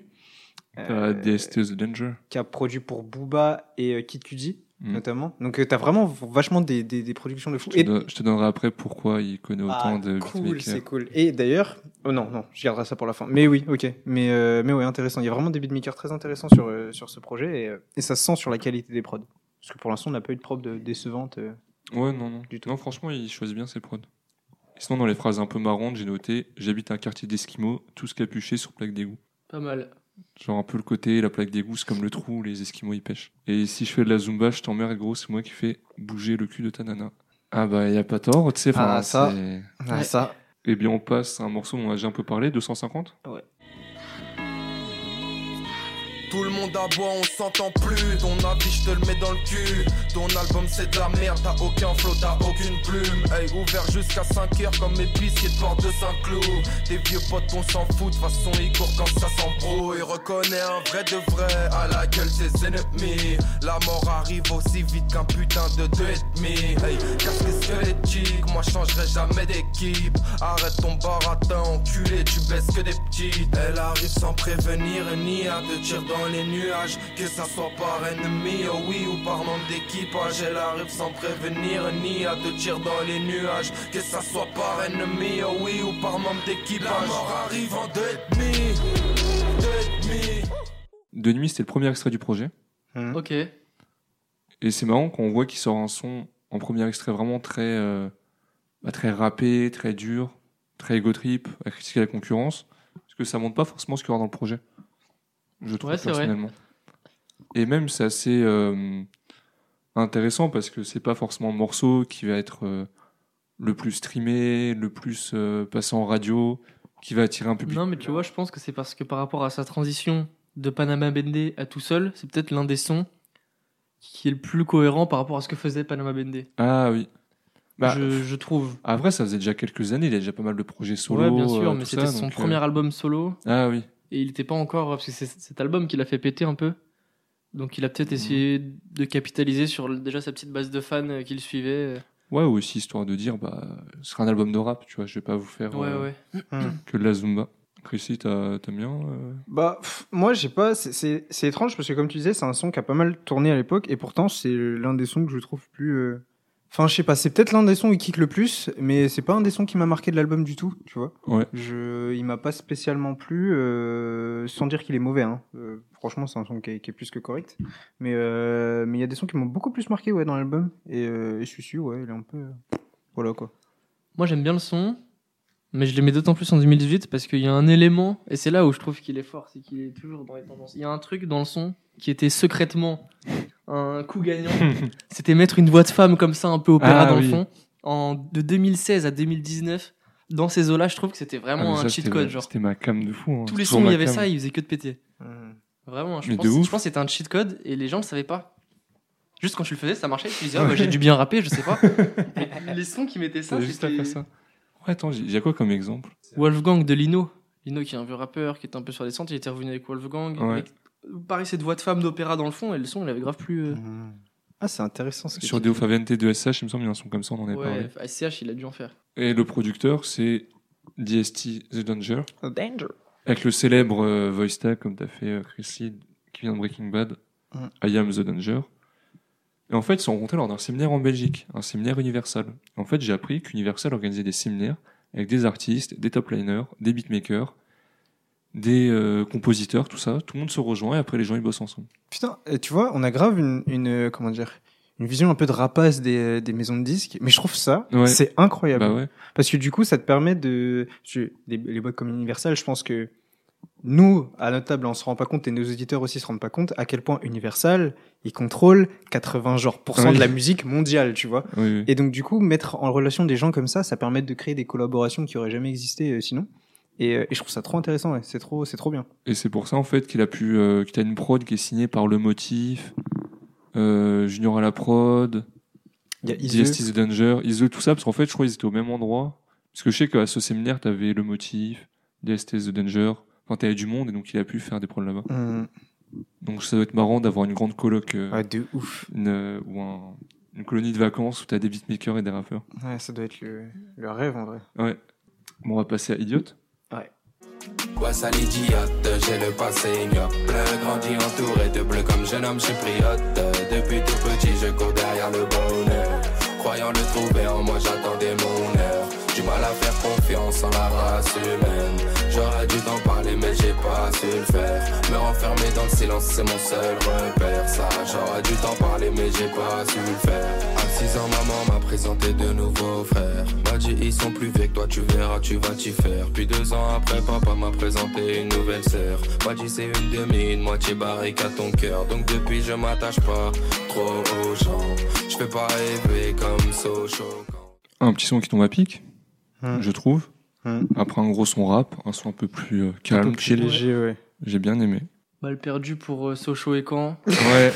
S1: T'as DST The Danger.
S2: qui a produit pour Booba et Kid Cudi
S1: Mm.
S2: notamment. Donc euh, t'as vraiment vachement des, des, des productions de fou.
S1: Je te, don- je te donnerai après pourquoi il connaît autant
S2: Ah,
S1: de
S2: cool, c'est cool. Et d'ailleurs, oh non, non, je garderai ça pour la fin. Mais oui, ok. Mais euh, mais ouais, intéressant. Il y a vraiment des beatmakers très intéressants sur euh, sur ce projet et, euh, et ça se sent sur la qualité des prods. Parce que pour l'instant, on n'a pas eu de prod de- décevante. euh.
S1: Ouais, non, non.
S2: Du tout.
S1: Non, franchement, il choisit bien ses prods. Et sinon, dans les phrases un peu marrantes, j'ai noté J'habite un quartier d'Esquimaux, tous capuchés sur plaque d'égout.
S3: Pas mal.
S1: Genre un peu le côté, la plaque d'égout, c'est comme le trou où les Esquimaux y pêchent. Et si je fais de la Zumba, je t'emmerde, gros, c'est moi qui fais bouger le cul de ta nana. Ah bah, y a pas tort, tu sais. enfin,
S2: Ah, ça. Ah,
S3: Ouais.
S2: ça.
S1: Eh bien, on passe à un morceau dont on a déjà un peu parlé, 250
S4: Tout le monde aboie, on s'entend plus. Ton avis, je te le mets dans le cul. Ton album, c'est de la merde. T'as aucun flow, t'as aucune plume. Hey, ouvert jusqu'à 5 heures comme épicier de porte de Saint-Cloud. Tes vieux potes, on s'en fout. De façon, ils courent quand ça s'embrouille. Reconnais un vrai de vrai à la gueule ses ennemis. La mort arrive aussi vite qu'un putain de deux et demi. Hey, casse les squelettiques. Moi, changerai jamais d'équipe. Arrête ton baratin, enculé. Tu baisses que des petites. Elle arrive sans prévenir ni à te tirer dans les nuages. Que ça soit par ennemi, oh oui, ou par membre d'équipage. Elle arrive sans prévenir ni à te tirer dans les nuages. Que ça soit par ennemi, oh oui, ou par membre d'équipage. La mort arrive en deux demi. Deux demi.
S1: De nuit, c'était le premier extrait du projet.
S2: Mhm.
S3: Ok.
S1: Et c'est marrant quand on voit qu'il sort un son en premier extrait vraiment très, euh, bah, très rappé, très dur, très ego trip, à critiquer la concurrence. Parce que ça montre pas forcément ce qu'il y aura dans le projet? Je trouve
S3: Ouais,
S1: personnellement. Et même, c'est assez euh, intéressant parce que c'est pas forcément le morceau qui va être euh, le plus streamé, le plus euh, passé en radio, qui va attirer un public.
S3: Non, mais tu vois, je pense que c'est parce que par rapport à sa transition de Panama Bende à tout seul, c'est peut-être l'un des sons qui est le plus cohérent par rapport à ce que faisait Panama Bende.
S1: Ah oui. Bah,
S3: je, je trouve.
S1: Après, ça faisait déjà quelques années, il y a déjà pas mal de projets solo.
S3: ouais, bien sûr,
S1: euh,
S3: mais c'était son
S1: donc,
S3: premier album solo
S1: Ah oui.
S3: Et il n'était pas encore. Parce que c'est cet album qui l'a fait péter un peu. Donc il a peut-être essayé de capitaliser sur déjà sa petite base de fans euh, qui le suivaient.
S1: Ouais, ou aussi histoire de dire, bah, ce sera un album de rap, tu vois, je vais pas vous faire
S3: Ouais,
S1: euh,
S3: ouais.
S1: que de la Zumba. Chrissy, t'as- t'aimes bien euh?
S2: Bah, pff, moi, j'ai pas. c'est- C'est c'est étrange parce que, comme tu disais, c'est un son qui a pas mal tourné à l'époque et pourtant, c'est l'un des sons que je trouve plus. euh, Enfin, je sais pas, c'est peut-être l'un des sons où il kick le plus, mais c'est pas un des sons qui m'a marqué de l'album du tout, tu vois.
S1: Ouais.
S2: Je, il m'a pas spécialement plu, euh, sans dire qu'il est mauvais. Hein. Euh, franchement, c'est un son qui est, qui est plus que correct. Mais euh, mais il y a des sons qui m'ont beaucoup plus marqué, ouais, dans l'album. Et, euh, et ouais, il est un peu. euh, Voilà quoi.
S3: Moi j'aime bien le son, mais je mets d'autant plus en 2018 parce qu'il y a un élément, et c'est là où je trouve qu'il est fort, c'est qu'il est toujours dans les tendances. Il y a un truc dans le son qui était secrètement un coup gagnant. C'était mettre une voix de femme comme ça, un peu opéra
S1: Ah
S3: dans
S1: oui.
S3: le fond. En, de 2016 à 2019, dans ces eaux-là, je trouve que c'était
S1: Ah,
S3: vraiment
S1: ça,
S3: un cheat code.
S1: C'était ma cam de fou. hein.
S3: Tous les sons, il y avait
S1: cam.
S3: ça, ils faisaient que de péter. Vraiment, je
S1: Mais
S3: pense, je pense que c'était un cheat code et les gens le savaient pas. Juste quand tu le faisais, ça marchait. Tu disais, ah, bah, j'ai dû bien rapper, je sais pas. Les sons qui mettaient ça,
S1: juste à faire ça. Ouais, attends, j'ai j'ai quoi comme exemple?
S3: Wolfgang de Lino. Lino qui est un vieux rappeur, qui était un peu sur la descente, il était revenu avec Wolfgang.
S1: Ouais.
S3: Avec, pareil, cette voix de femme d'opéra dans le fond, et le son, il avait grave plus. euh,
S2: Ah, c'est intéressant ce que
S1: Sur
S2: tu
S1: Deo
S2: dis.
S1: Faviente de SH, il me semble, il y a un son comme ça, on en avait parlé.
S3: Ouais, SCH, il a dû en faire.
S1: Et le producteur, c'est DST The Danger,
S2: Danger.
S1: avec le célèbre euh, voice tag, comme t'as fait, euh, Chrissy, qui vient de Breaking Bad,
S2: Mm.
S1: I Am The Danger. Et en fait, ils se sont rencontrés lors d'un séminaire en Belgique, un séminaire Universal. En fait, j'ai appris qu'Universal organisait des séminaires avec des artistes, des top liners, des beatmakers, des euh, compositeurs, tout ça. Tout le monde se rejoint et après les gens ils bossent ensemble.
S2: Putain, et tu vois, on a grave une, une euh, comment dire, une vision un peu de rapace des, des maisons de disques, mais je trouve ça,
S1: Ouais.
S2: c'est incroyable.
S1: Bah ouais.
S2: Parce que du coup, ça te permet de, je- les, les boîtes comme Universal, je pense que nous, à notre table, on se rend pas compte et nos auditeurs aussi se rendent pas compte à quel point Universal, il contrôle 80 genre pour cent
S1: Oui.
S2: de la musique mondiale, tu vois.
S1: Oui, oui.
S2: Et donc du coup, mettre en relation des gens comme ça, ça permet de créer des collaborations qui auraient jamais existé euh, sinon. Et, euh, et je trouve ça trop intéressant, ouais. c'est trop, c'est trop bien.
S1: Et c'est pour ça en fait qu'il a pu, euh, qu'il a une prod qui est signée par Le Motif, euh, Junior à la prod, The Danger, Iseu, tout ça, parce qu'en fait je crois qu'ils étaient au même endroit. Parce que je sais qu'à ce séminaire t'avais Le Motif, DST The Danger, enfin t'avais du monde et donc il a pu faire des prods là-bas.
S2: Hum,
S1: Donc ça doit être marrant d'avoir une grande coloc euh,
S2: ouais, de ouf.
S1: une, euh, ou un- une colonie de vacances où t'as des beatmakers et des rappeurs.
S2: Ouais, ça doit être le, le rêve en vrai.
S1: Ouais. Bon, on va passer à Idiot.
S4: L'idiote, j'ai le passé ignoble. Grandi entouré de bleu comme jeune homme chypriote. Depuis tout petit, je cours derrière le bonheur. Croyant le trouver en moi, j'attendais mon heure. Du mal à faire confiance en la race humaine. J'aurais dû t'en parler, mais j'ai pas su le faire. Me renfermer dans le silence, c'est mon seul repère. Ça, j'aurais dû t'en parler, mais j'ai pas su le faire. À 6 ans, maman m'a présenté de nouveaux frères. M'a dit, ils sont plus vieux que toi, tu verras, tu vas t'y faire. Puis deux ans après, papa m'a présenté une nouvelle sœur. M'a dit, c'est une demi, une moitié barrique à ton cœur. Donc depuis, je m'attache pas trop aux gens. Je fais pas rêver comme Sochaux.
S1: Un petit son qui tombe à pic,
S2: Hum.
S1: je trouve.
S2: Hum.
S1: Après un gros son rap, un son un peu plus euh,
S2: Un peu
S1: calme,
S2: plus
S1: chill.
S2: léger, ouais.
S1: J'ai bien aimé.
S3: Balle perdue pour euh, Sochaux et Caen.
S1: Ouais.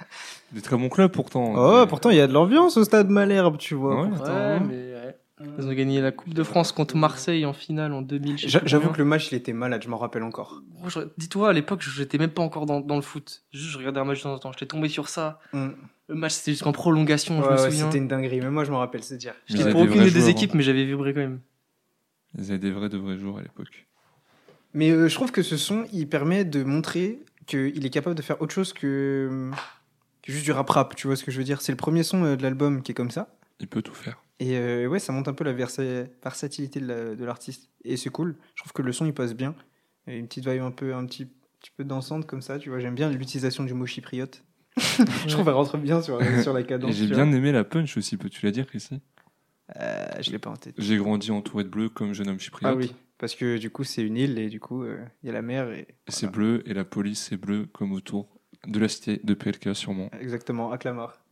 S1: Des très bons clubs pourtant.
S2: Oh,
S1: Mais-
S2: pourtant, il y a de l'ambiance au stade Malherbe, tu vois.
S1: Ouais.
S2: pourtant,
S3: Ouais,
S2: hein.
S3: mais. Ils ont gagné la Coupe de France contre Marseille en finale en 2000. je sais
S2: J'a-
S3: plus
S2: J'avoue que le match, il était malade, je m'en rappelle encore.
S3: Dis-toi, à l'époque, j'étais même pas encore dans, dans le foot. Juste, je regardais un match de temps en temps. J'étais tombé sur ça.
S2: Hum.
S3: Le match, c'était jusqu'en prolongation, je me
S2: ouais,
S3: souviens.
S2: c'était une dinguerie, mais moi, je m'en rappelle, c'est dire.
S3: J'étais pour aucune des deux
S1: joueurs,
S3: équipes, mais j'avais vibré quand même.
S1: Ils avaient des vrais de vrais jours à l'époque.
S2: Mais euh, je trouve que ce son, il permet de montrer qu'il est capable de faire autre chose que, que juste du rap-rap, tu vois ce que je veux dire? C'est le premier son euh, de l'album qui est comme ça.
S1: Il peut tout faire.
S2: Et euh, ouais, ça monte un peu la versa- versatilité de la- de l'artiste. Et c'est cool. Je trouve que le son, il passe bien. Et une petite vibe un peu, un petit, petit peu dansante comme ça, tu vois. J'aime bien l'utilisation du mot chypriote. je trouve qu'elle rentre bien sur, sur la cadence.
S1: j'ai bien
S2: vois.
S1: aimé la punch aussi, peux-tu la dire, Chrissy?
S2: Euh, je l'ai pas en tête.
S1: J'ai grandi entouré de bleu comme jeune homme chypriote.
S2: Ah oui, parce que du coup, c'est une île et du coup, euh, il y a la mer. Et,
S1: c'est bleu et la police c'est bleu comme autour de la cité de PLK sûrement.
S2: Exactement, à Clamart.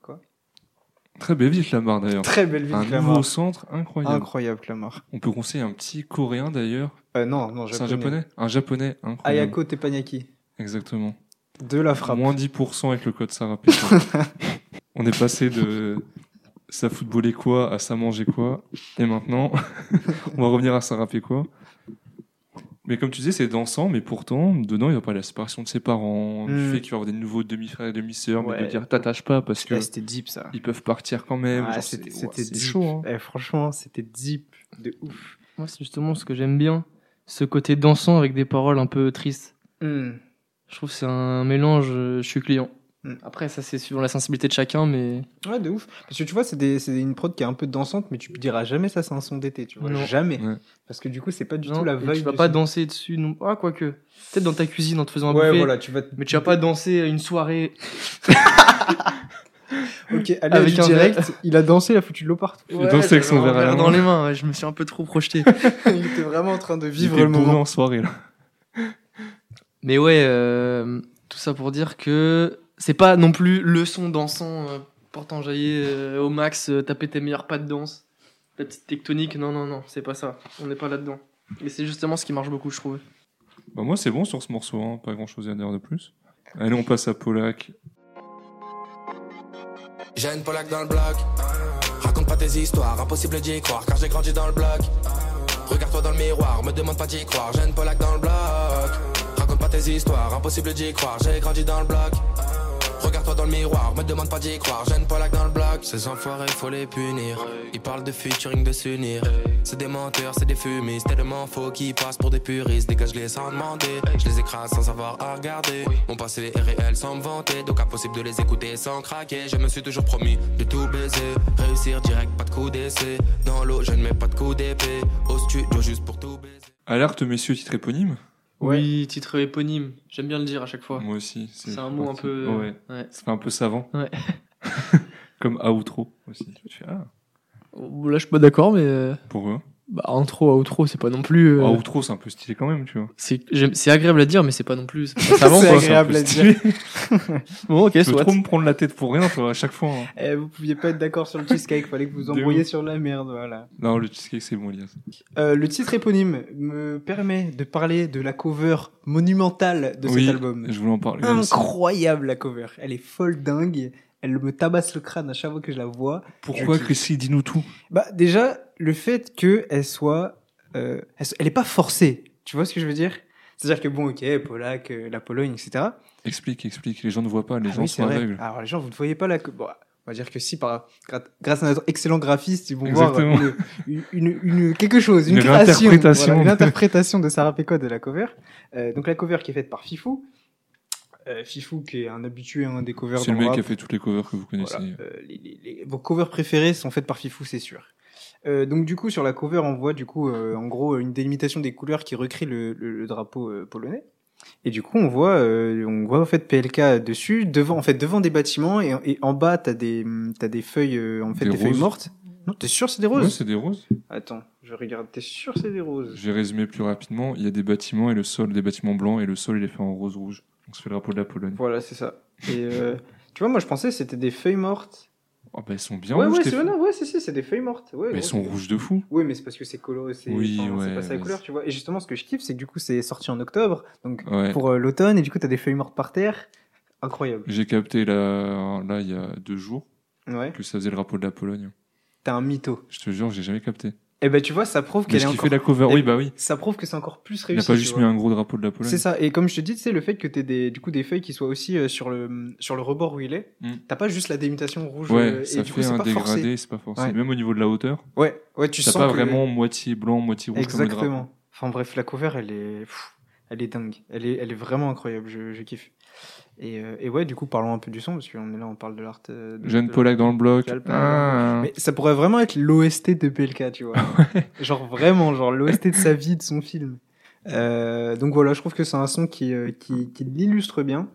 S1: Très belle ville Clamart d'ailleurs.
S2: Très belle ville,
S1: Un
S2: Clamart.
S1: nouveau centre incroyable.
S2: Incroyable, Clamart.
S1: On peut conseiller un petit coréen d'ailleurs.
S2: Euh, non, non,
S1: C'est un japonais Un japonais incroyable.
S2: Ayako Teppanyaki.
S1: Exactement.
S2: De la frappe.
S1: Moins 10% avec le code Sarapé. On est passé de ça footballait quoi à ça mangeait quoi. Et maintenant, on va revenir à Sarapé quoi. Mais comme tu disais, c'est dansant, mais pourtant, dedans, il va pas de la séparation de ses parents, du
S2: Mm.
S1: fait qu'il va y avoir des nouveaux demi-frères et demi-sœurs, mais de
S2: Ouais.
S1: dire t'attaches pas parce que
S2: Là, c'était deep, ça.
S1: ils peuvent partir quand même.
S2: Ah,
S1: Genre,
S2: c'était
S1: ouais, chaud. Hein.
S2: Eh, franchement, c'était deep de ouf.
S3: Moi, c'est justement ce que j'aime bien. Ce côté dansant avec des paroles un peu tristes.
S2: Hmm.
S3: Je trouve que c'est un mélange, euh, je suis client.
S2: Mm.
S3: Après, ça, c'est suivant la sensibilité de chacun, mais
S2: Ouais, de ouf. Parce que tu vois, c'est des- c'est une prod qui est un peu dansante, mais tu diras jamais ça, c'est un son d'été, tu vois.
S3: Non.
S2: Jamais.
S1: Ouais.
S2: Parce que du coup, c'est pas du
S3: Non,
S2: tout la vibe.
S3: tu vas pas
S2: son.
S3: danser dessus. Non. Ah, quoique. Peut-être dans ta cuisine en te faisant un
S2: Ouais,
S3: bouffer.
S2: voilà, tu vas. te-
S3: Mais tu vas pas danser à une soirée.
S2: Ok, allez,
S3: Avec un
S2: direct. Il a dansé, il a foutu de l'eau partout.
S1: Il dansait avec son verre à la
S3: dans
S1: main.
S3: les mains. ouais, je me suis un peu trop projeté.
S2: il était vraiment en train de
S1: Il
S2: vivre
S1: était
S2: le moment.
S1: en soirée là.
S3: Mais ouais, euh, tout ça pour dire que c'est pas non plus le son dansant euh, portant jaillir euh, au max, euh, taper tes meilleurs pas de danse, ta petite tectonique. Non, non, non, c'est pas ça. On n'est pas là-dedans. Et c'est justement ce qui marche beaucoup, je trouve.
S1: Bah, moi, c'est bon sur ce morceau, hein. pas grand chose à dire de plus. Allez, on passe à Polak.
S4: J'ai une Polac dans le bloc. Raconte pas tes histoires, impossible d'y croire car j'ai grandi dans le bloc. Regarde-toi dans le miroir, me demande pas d'y croire. J'ai une Polac dans le bloc. Raconte pas tes histoires, impossible d'y croire. J'ai grandi dans le bloc. Regarde-toi dans le miroir, me demande pas d'y croire. J'ai une Polac dans le bloc. Ces enfoirés, faut les punir. Ils parlent de featuring, de s'unir. C'est des menteurs, c'est des fumistes. Tellement faux qu'ils passent pour des puristes. Dégage-les sans demander. Je les écrase sans savoir à regarder. Mon passé est réel sans me vanter. Donc impossible de les écouter sans craquer. Je me suis toujours promis de tout baiser. Réussir direct, pas de coup d'essai. Dans l'eau, je ne mets pas de coup d'épée. Au studio juste pour tout baiser.
S1: Alerte, messieurs, titre éponyme
S2: Ouais.
S3: Oui, titre éponyme. J'aime bien le dire à chaque fois.
S1: Moi aussi.
S3: C'est un mot un peu.
S1: Ouais.
S3: ouais.
S1: Ça fait un peu savant.
S3: Ouais.
S1: Comme outro aussi. Tu fais, ah,
S3: Là, je suis pas d'accord, mais. euh,
S1: pour eux.
S3: Bah, intro, outro, c'est pas non plus. euh,
S1: Ah, outro, c'est un peu stylé quand même, tu vois.
S3: c'est j'aime- c'est agréable à dire, mais c'est pas non plus. C'est
S2: agréable à dire.
S3: Bon, ok, soit.
S1: trop me prendre la tête pour rien, toi, à chaque fois. hein.
S2: Eh, vous pouviez pas être d'accord sur le cheesecake, fallait que vous
S1: ouf.
S2: sur la merde, voilà.
S1: Non, le cheesecake, c'est bon, Elias.
S2: Euh, le titre éponyme me permet de parler de la cover monumentale de
S1: oui,
S2: cet album.
S1: je voulais en parler. aussi.
S2: Incroyable la cover, elle est folle dingue. Elle me tabasse le crâne à chaque fois que je la vois.
S1: Pourquoi. Chrissy, dis-nous tout.
S2: Bah déjà le fait que elle soit, euh, elle, so- elle est pas forcée. Tu vois ce que je veux dire? C'est-à-dire que bon, ok, Polak, euh, la Pologne, etc.
S1: Explique, explique. Les gens ne voient pas, les
S2: Ah
S1: gens
S2: oui,
S1: sont aveugles.
S2: Alors les gens, vous ne voyez pas la. Bon, on va dire que si, par, grâce à notre excellent graphiste, ils vont voir
S1: Exactement.
S2: une, une, une- une- quelque chose, une,
S1: Une
S2: création,
S1: réinterprétation.
S2: voilà, une interprétation de Sarah Pecot de la cover. Euh, donc la cover qui est faite par Fifou. Euh, Fifou qui est un habitué hein, des covers
S1: C'est le mec
S2: rap.
S1: qui a fait toutes les covers que vous connaissez.
S2: Voilà, euh, les, les- les- vos covers préférées sont faites par Fifou, c'est sûr. Euh, donc du coup sur la cover on voit du coup euh, en gros une délimitation des couleurs qui recrée le, le- le drapeau euh, polonais. Et du coup on voit on voit en fait PLK dessus devant en fait devant des bâtiments et, et en bas t'as des t'as des feuilles en fait
S1: Des
S2: des, feuilles mortes. Non t'es sûr c'est des roses?
S1: C'est des roses.
S2: Attends je regarde t'es sûr c'est des roses?
S1: Je vais résumer plus rapidement. Il y a des bâtiments et le sol, des bâtiments blancs et le sol, il est fait en rose rouge. Donc, fait le drapeau de la Pologne.
S2: Voilà c'est ça. Et tu vois moi je pensais que c'était des feuilles mortes.
S1: Oh, bah, ils sont bien
S2: ouais
S1: rouges,
S2: ouais c'est ouais c'est si c'est des feuilles mortes. Ouais,
S1: Mais
S2: gros,
S1: sont rouges de fou.
S2: Oui, mais c'est parce que c'est coloré, c'est
S1: Oui,
S2: enfin, pas sa couleur, tu vois. Et justement, ce que je kiffe, c'est que du coup, c'est sorti en octobre, donc pour euh, l'automne, et du coup, t'as des feuilles mortes par terre. Incroyable.
S1: J'ai capté là, là, il y a deux jours, que ça faisait le drapeau de la Pologne.
S2: T'as un mytho.
S1: Je te jure, j'ai jamais capté.
S2: Et ben, tu vois, ça prouve qu'elle est encore.
S1: la cover. Oui, bah oui.
S2: Ça prouve que c'est encore plus
S1: Il
S2: réussi.
S1: n'a pas
S2: tu
S1: juste mis un gros drapeau de la Pologne.
S2: C'est ça. Et comme je te dis, tu sais, le fait que t'aies des, du coup, des feuilles qui soient aussi euh, sur le, sur le rebord où il est,
S1: Mm.
S2: t'as pas juste la délimitation rouge.
S1: Ouais,
S2: euh,
S1: ça
S2: et du coup,
S1: fait un
S2: pas
S1: dégradé, c'est pas forcé.
S2: Ouais.
S1: Même au niveau de la hauteur,
S2: Ouais, ouais, tu
S1: t'as
S2: sens
S1: pas
S2: que-
S1: vraiment moitié blanc, moitié rouge comme le
S2: Exactement.
S1: drapeau.
S2: Enfin bref, la cover, elle est, pff, elle est dingue. Elle est, elle est vraiment incroyable. Je, je kiffe. Et, euh, et ouais, du coup, parlons un peu du son parce qu'on est là, on parle de l'art. euh,
S1: Jeune Polak dans le bloc. Ah.
S2: Mais ça pourrait vraiment être l'OST de PLK, tu vois. genre vraiment, genre l'OST de sa vie, de son film. Euh, donc voilà, je trouve que c'est un son qui, qui, qui l'illustre bien.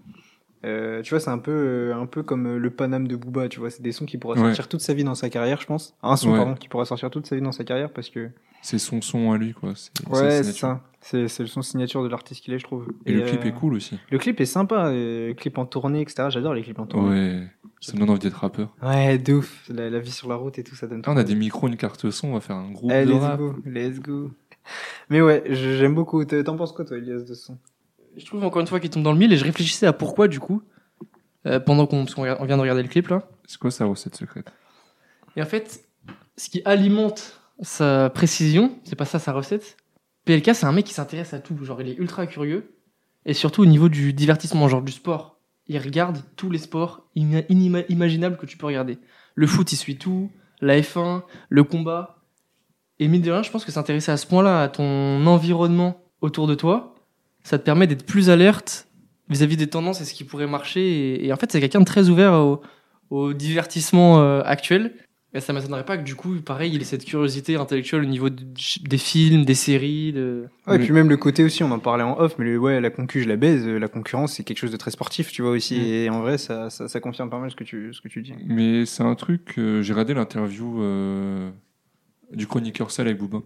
S2: Euh, tu vois, c'est un peu, euh, un peu comme euh, le Paname de Booba, tu vois. C'est des sons qui
S1: Ouais.
S2: sortir toute sa vie dans sa carrière, je pense. Un son,
S1: Ouais.
S2: pardon, qui pourrait sortir toute sa vie dans sa carrière parce que.
S1: C'est son son à lui, quoi.
S2: Ouais, c'est ça. C'est le son signature de l'artiste qu'il est, je trouve.
S1: Et, le clip est cool aussi.
S2: Le clip est sympa, euh, clip en tournée, etc. J'adore les clips en tournée.
S1: Ouais. Ça me donne envie d'être rappeur.
S2: Ouais, de ouf. La, la vie sur la route et tout, ça donne.
S1: Ah, on a des micros, une carte son, on va faire un groupe
S2: Eh,
S1: de
S2: let's
S1: rap.
S2: go, let's go. Mais ouais, j'aime beaucoup. T'en t'en penses quoi, toi, Elias, de ce son?
S3: Je trouve encore une fois qu'il tombe dans le mille et je réfléchissais à pourquoi du coup, euh, pendant qu'on vient de regarder le clip là.
S1: C'est quoi sa recette secrète?
S3: Et en fait, ce qui alimente sa précision, c'est pas ça sa recette. PLK, c'est un mec qui s'intéresse à tout. Genre, il est ultra curieux. Et surtout au niveau du divertissement, genre du sport. Il regarde tous les sports ima- inima- imaginables que tu peux regarder. Le foot, il suit tout. La F1, le combat. Et mine de rien, je pense que s'intéresser à ce point-là, à ton environnement autour de toi, ça te permet d'être plus alerte vis-à-vis des tendances et ce qui pourrait marcher. Et, et en fait, c'est quelqu'un de très ouvert au, au divertissement euh, actuel. Et ça m'étonnerait pas que du coup, pareil, il ait cette curiosité intellectuelle au niveau de- des films, des séries. De...
S2: Ouais, et puis même le côté aussi, on en parlait en off, mais le, ouais, la concu, je la baise. euh, La concurrence, c'est quelque chose de très sportif, tu vois aussi.
S1: Mm.
S2: Et en vrai, ça, ça, ça confirme pas mal ce que tu, ce que tu dis.
S1: Mais c'est un truc, que j'ai regardé l'interview euh, du chroniqueur Sal avec Booba.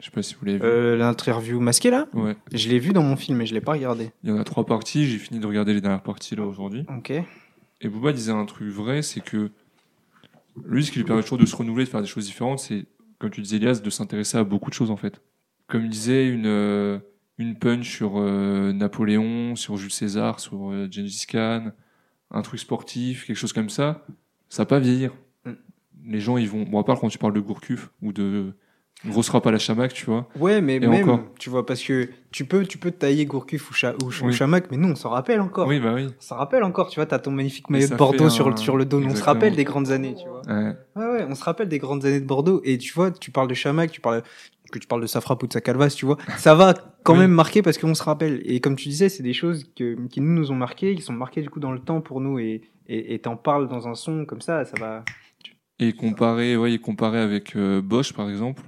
S1: Je sais pas si vous l'avez vu.
S2: Euh, L'interview masquée là,
S1: Ouais.
S2: je l'ai vu dans mon film, mais je l'ai pas regardé.
S1: Il y en a trois parties, j'ai fini de regarder les dernières parties là aujourd'hui.
S2: Ok.
S1: Et Booba disait un truc vrai, c'est que lui, ce qui lui permet toujours de se renouveler, de faire des choses différentes, c'est, comme tu disais, Elias, de s'intéresser à beaucoup de choses en fait. Comme il disait, une, euh, une punch sur euh, Napoléon, sur Jules César, sur euh, Gengis Khan, un truc sportif, quelque chose comme ça, ça va pas vieillir.
S2: Mm.
S1: Les gens, ils vont. Bon, à part quand tu parles de Gourcuff ou de grosse rap à la chamac, tu vois.
S2: Ouais, mais
S1: Et
S2: même,
S1: encore.
S2: tu vois, parce que tu peux, tu peux tailler Gourcuff ou, Cha- ou, Ch- ou
S1: Oui.
S2: Chamac, mais nous, on s'en rappelle encore.
S1: Oui, bah oui.
S2: On s'en rappelle encore, tu vois, t'as ton magnifique maillot de Bordeaux sur, le-
S1: un-
S2: sur le dos. On se rappelle des grandes années, tu vois.
S1: Ouais.
S2: Ouais, ouais, on se rappelle des grandes années de Bordeaux. Et tu vois, tu parles de Chamac, tu parles, que tu parles de sa frappe ou de sa calvasse, tu vois. Ça va quand
S1: Oui.
S2: même marquer parce qu'on se rappelle. Et comme tu disais, c'est des choses que, qui nous, nous ont marqué, qui sont marquées du coup dans le temps pour nous. Et, et, et t'en parles dans un son comme ça, ça va.
S1: Et comparé, ouais, et comparé avec euh, Bosch, par exemple,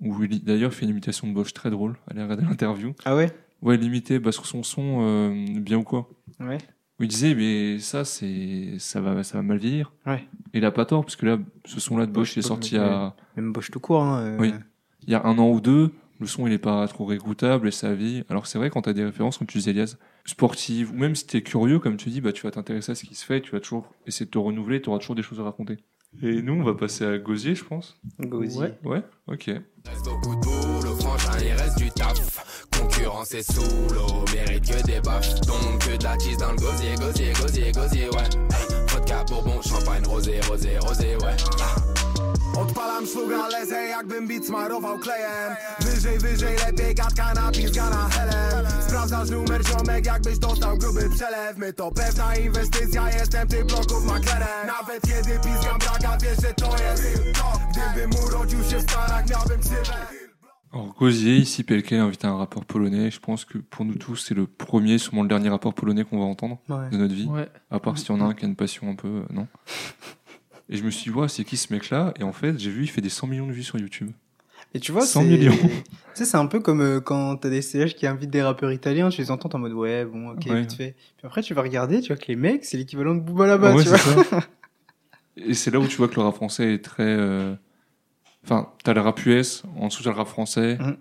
S1: où il d'ailleurs fait une imitation de Bosch très drôle. Allez regarder l'interview.
S2: Ah ouais?
S1: Ouais, limité bah, sur son son, euh, bien ou quoi.
S2: Ouais.
S1: où il disait, mais ça, c'est, ça va, ça va mal vieillir.
S2: Ouais.
S1: Et il a pas tort, parce que là, ce son-là de Bosch, il est sorti à,
S2: Même Bosch tout court. Hein, euh,
S1: Oui. il y a un an ou deux. Le son, il est pas trop réécoutable et ça vit. Alors c'est vrai, quand t'as des références, comme tu disais, Elias, sportives, ou même si t'es curieux, comme tu dis, bah, tu vas t'intéresser à ce qui se fait, tu vas toujours essayer de te renouveler, tu auras toujours des choses à raconter. Et nous, on va passer à Gosier, je pense.
S2: Gauzy.
S3: Ouais.
S1: Ouais, ok.
S4: Reste au bout de bout, le frangin, il reste du taf. Concurrence est sous l'eau, mérite que des baffes. Donc que de la cheese dans le gosier, gosier, gosier, gosier, ouais. Hey, vodka, bourbon, champagne, rosé, rosé, rosé, ouais.
S7: Odpalam szluga, lecę jakbym beat smarował klejem Wyżej, wyżej, lepiej gadka napiska na helem Sprawdzasz numer ziomek, jakbyś dostał gruby przelew My to pewna inwestycja, jestem tych bloków maklerem Nawet kiedy piskam braga, wiesz, że to jest Gdybym urodził się w Stanach, miałbym ksywę
S1: Alors, Gosier, ici, Pelke a invité un rappeur polonais. Je pense que pour nous tous, c'est le premier, sûrement le dernier rappeur polonais qu'on va entendre
S2: Ouais.
S1: de notre vie.
S3: Ouais.
S1: À part s'il y en a un qui a une passion un peu, euh, non? Et je me suis dit, ouais, c'est qui ce mec-là? Et en fait, j'ai vu, il fait des 100 millions de vues sur YouTube.
S2: Et tu vois,
S1: 100
S2: c'est-
S1: millions.
S2: Tu sais, c'est un peu comme euh, quand t'as des CH qui invitent des rappeurs italiens, tu les entends en mode ouais, bon, ok,
S1: Ouais.
S2: vite fait. Puis après, tu vas regarder, tu vois que les mecs, c'est l'équivalent de Booba là-bas,
S1: Ouais,
S2: tu vois.
S1: ça. Et c'est là où tu vois que le rap français est très. euh, Enfin, t'as le rap US, en dessous t'as le rap français,
S2: Mhm.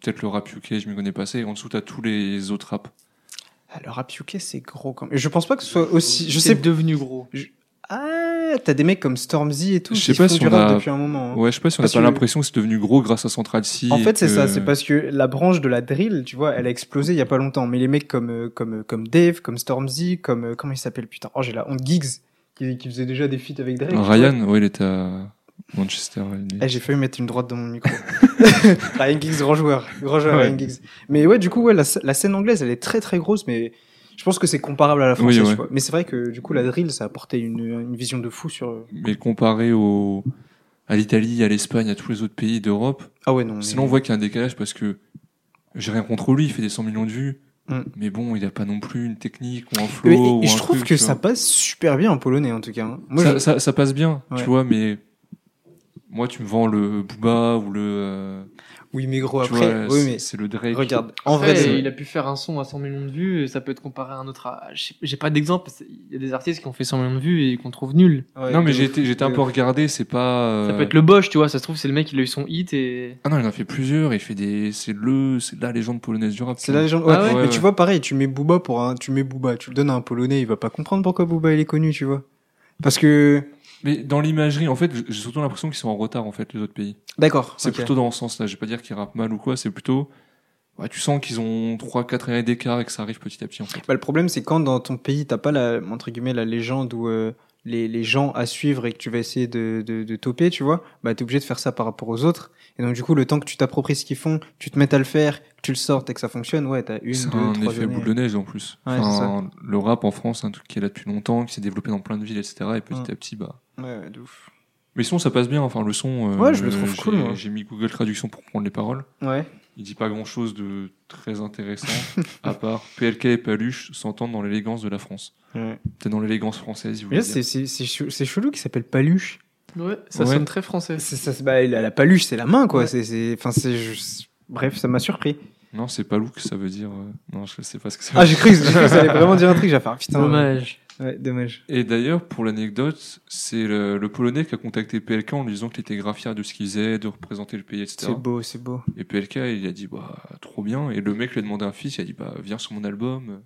S1: peut-être le rap UK, je m'y connais pas assez, et en dessous t'as tous les autres raps.
S2: Ah, le rap UK, c'est gros quand même. Et je pense pas que ce soit aussi. Je
S3: C'est
S2: sais.
S3: devenu gros.
S2: Ah, t'as des mecs comme Stormzy et tout
S1: Je
S2: qui
S1: sais pas
S2: font
S1: si
S2: du rap
S1: a-
S2: depuis un moment. hein.
S1: Ouais, je sais pas si on a pas
S2: que-
S1: l'impression que c'est devenu gros grâce à Central C.
S2: En fait, c'est
S1: que-
S2: ça. C'est parce que la branche de la drill, tu vois, elle a explosé il y a pas longtemps. Mais les mecs comme euh, comme euh, comme Dave, comme Stormzy, comme euh, comment il s'appelle putain? Oh, j'ai la honte. Giggs, qui, qui faisait déjà des feats avec Drake.
S1: Ryan, ouais, il était à Manchester.
S2: Eh, j'ai failli mettre une droite dans mon micro. Ryan Giggs, grand joueur. Grand joueur,
S1: Ouais.
S2: Ryan Giggs. Mais ouais, du coup, ouais, la scène anglaise, elle est très très grosse, mais je pense que c'est comparable à la française.
S1: Oui, ouais.
S2: tu vois. Mais c'est vrai que du coup, la drill, ça a apporté une, une vision de fou sur.
S1: Mais comparé au... à l'Italie, à l'Espagne, à tous les autres pays d'Europe,
S2: Ah ouais, non. mais-
S1: sinon on voit qu'il y a un décalage parce que j'ai rien contre lui, il fait des 100 millions de vues.
S2: Mm.
S1: Mais bon, il a pas non plus une technique ou un flow.
S2: Et- je trouve
S1: truc,
S2: que ça
S1: vois.
S2: passe super bien en polonais, en tout cas. Moi,
S1: ça,
S2: je-
S1: ça- ça passe bien,
S2: Ouais.
S1: tu vois, mais moi tu me vends le Booba ou le. euh,
S2: Oui, mais gros,
S1: tu
S2: après,
S1: vois,
S2: oui,
S1: c'est-
S2: mais
S1: c'est le Drake.
S2: regarde, en
S3: Après,
S2: vrai,
S3: il a pu faire un son à 100 millions de vues et ça peut être comparé à un autre. à- J'ai pas d'exemple. Il y a des artistes qui ont fait 100 millions de vues et qu'on trouve nul.
S2: Ouais,
S1: non, mais j'étais un peu regardé, c'est pas.
S3: Ça
S1: euh,
S3: peut être le Bosch, tu vois. Ça se trouve, c'est le mec, il a eu son hit et.
S1: Ah non, il en a fait plusieurs, il fait des. C'est le. C'est la légende polonaise du rap.
S2: C'est la légende. Ouais,
S3: Ah ouais
S2: mais
S1: Ouais,
S2: tu vois, pareil, tu mets Booba pour un, tu mets Booba, tu le donnes à un Polonais, il va pas comprendre pourquoi Booba il est connu, tu vois. Parce que,
S1: Mais dans l'imagerie, en fait, j'ai surtout l'impression qu'ils sont en retard, en fait, les autres pays.
S2: d'accord.
S1: C'est plutôt dans ce sens-là. Je vais pas dire qu'ils rappent mal ou quoi, c'est plutôt. Ouais, tu sens qu'ils ont 3-4 années d'écart et que ça arrive petit à petit, en fait.
S2: Bah, le problème, c'est quand dans ton pays, t'as pas la, entre guillemets, la légende euh, les, les gens à suivre et que tu vas essayer de, de, de toper, tu vois, bah, t'es obligé de faire ça par rapport aux autres. Et donc, du coup, le temps que tu t'appropries ce qu'ils font, tu te mettes à le faire, que tu le sortes et que ça fonctionne, ouais, t'as une,
S1: C'est
S2: deux,
S1: un
S2: trois
S1: effet
S2: années.
S1: boule de neige en plus.
S2: Ouais,
S1: Enfin, le rap en France, c'est un truc qui est là depuis longtemps, qui s'est développé dans plein de villes, etc. Et petit
S2: Ouais.
S1: à petit, bah.
S2: Ouais, ouais, de ouf.
S1: Mais sinon, ça passe bien. Enfin, le son. euh,
S2: Ouais, je le trouve cool.
S1: J'ai mis Google Traduction pour prendre les paroles.
S2: Ouais.
S1: Il dit pas grand chose de très intéressant, à part PLK et Paluche s'entendent dans l'élégance de la France.
S2: ouais.
S1: Peut-être dans l'élégance française, dire.
S2: c'est, c'est, c'est, chelou qui s'appelle Paluche.
S3: Ouais, ça
S1: Ouais.
S3: sonne très français.
S2: C'est, ça, c'est- bah, la, la paluche, c'est la main, quoi.
S3: Ouais.
S2: C'est, c'est, enfin, c'est, je- bref, ça m'a surpris.
S1: Non, c'est pas look, ça veut dire. euh, Non, je sais pas ce que ça
S2: Ah, j'ai cru, j'ai cru que ça allait vraiment dire un truc. J'ai fait, ah, putain.
S3: Dommage.
S2: Ouais, dommage.
S1: Et d'ailleurs, pour l'anecdote, c'est le, le Polonais qui a contacté PLK en lui disant qu'il était grave fier de ce qu'il faisait, de représenter le pays, etc.
S2: C'est beau, c'est beau.
S1: Et PLK, il a dit, bah, trop bien. Et le mec lui a demandé un fils, il a dit, bah, viens sur mon album.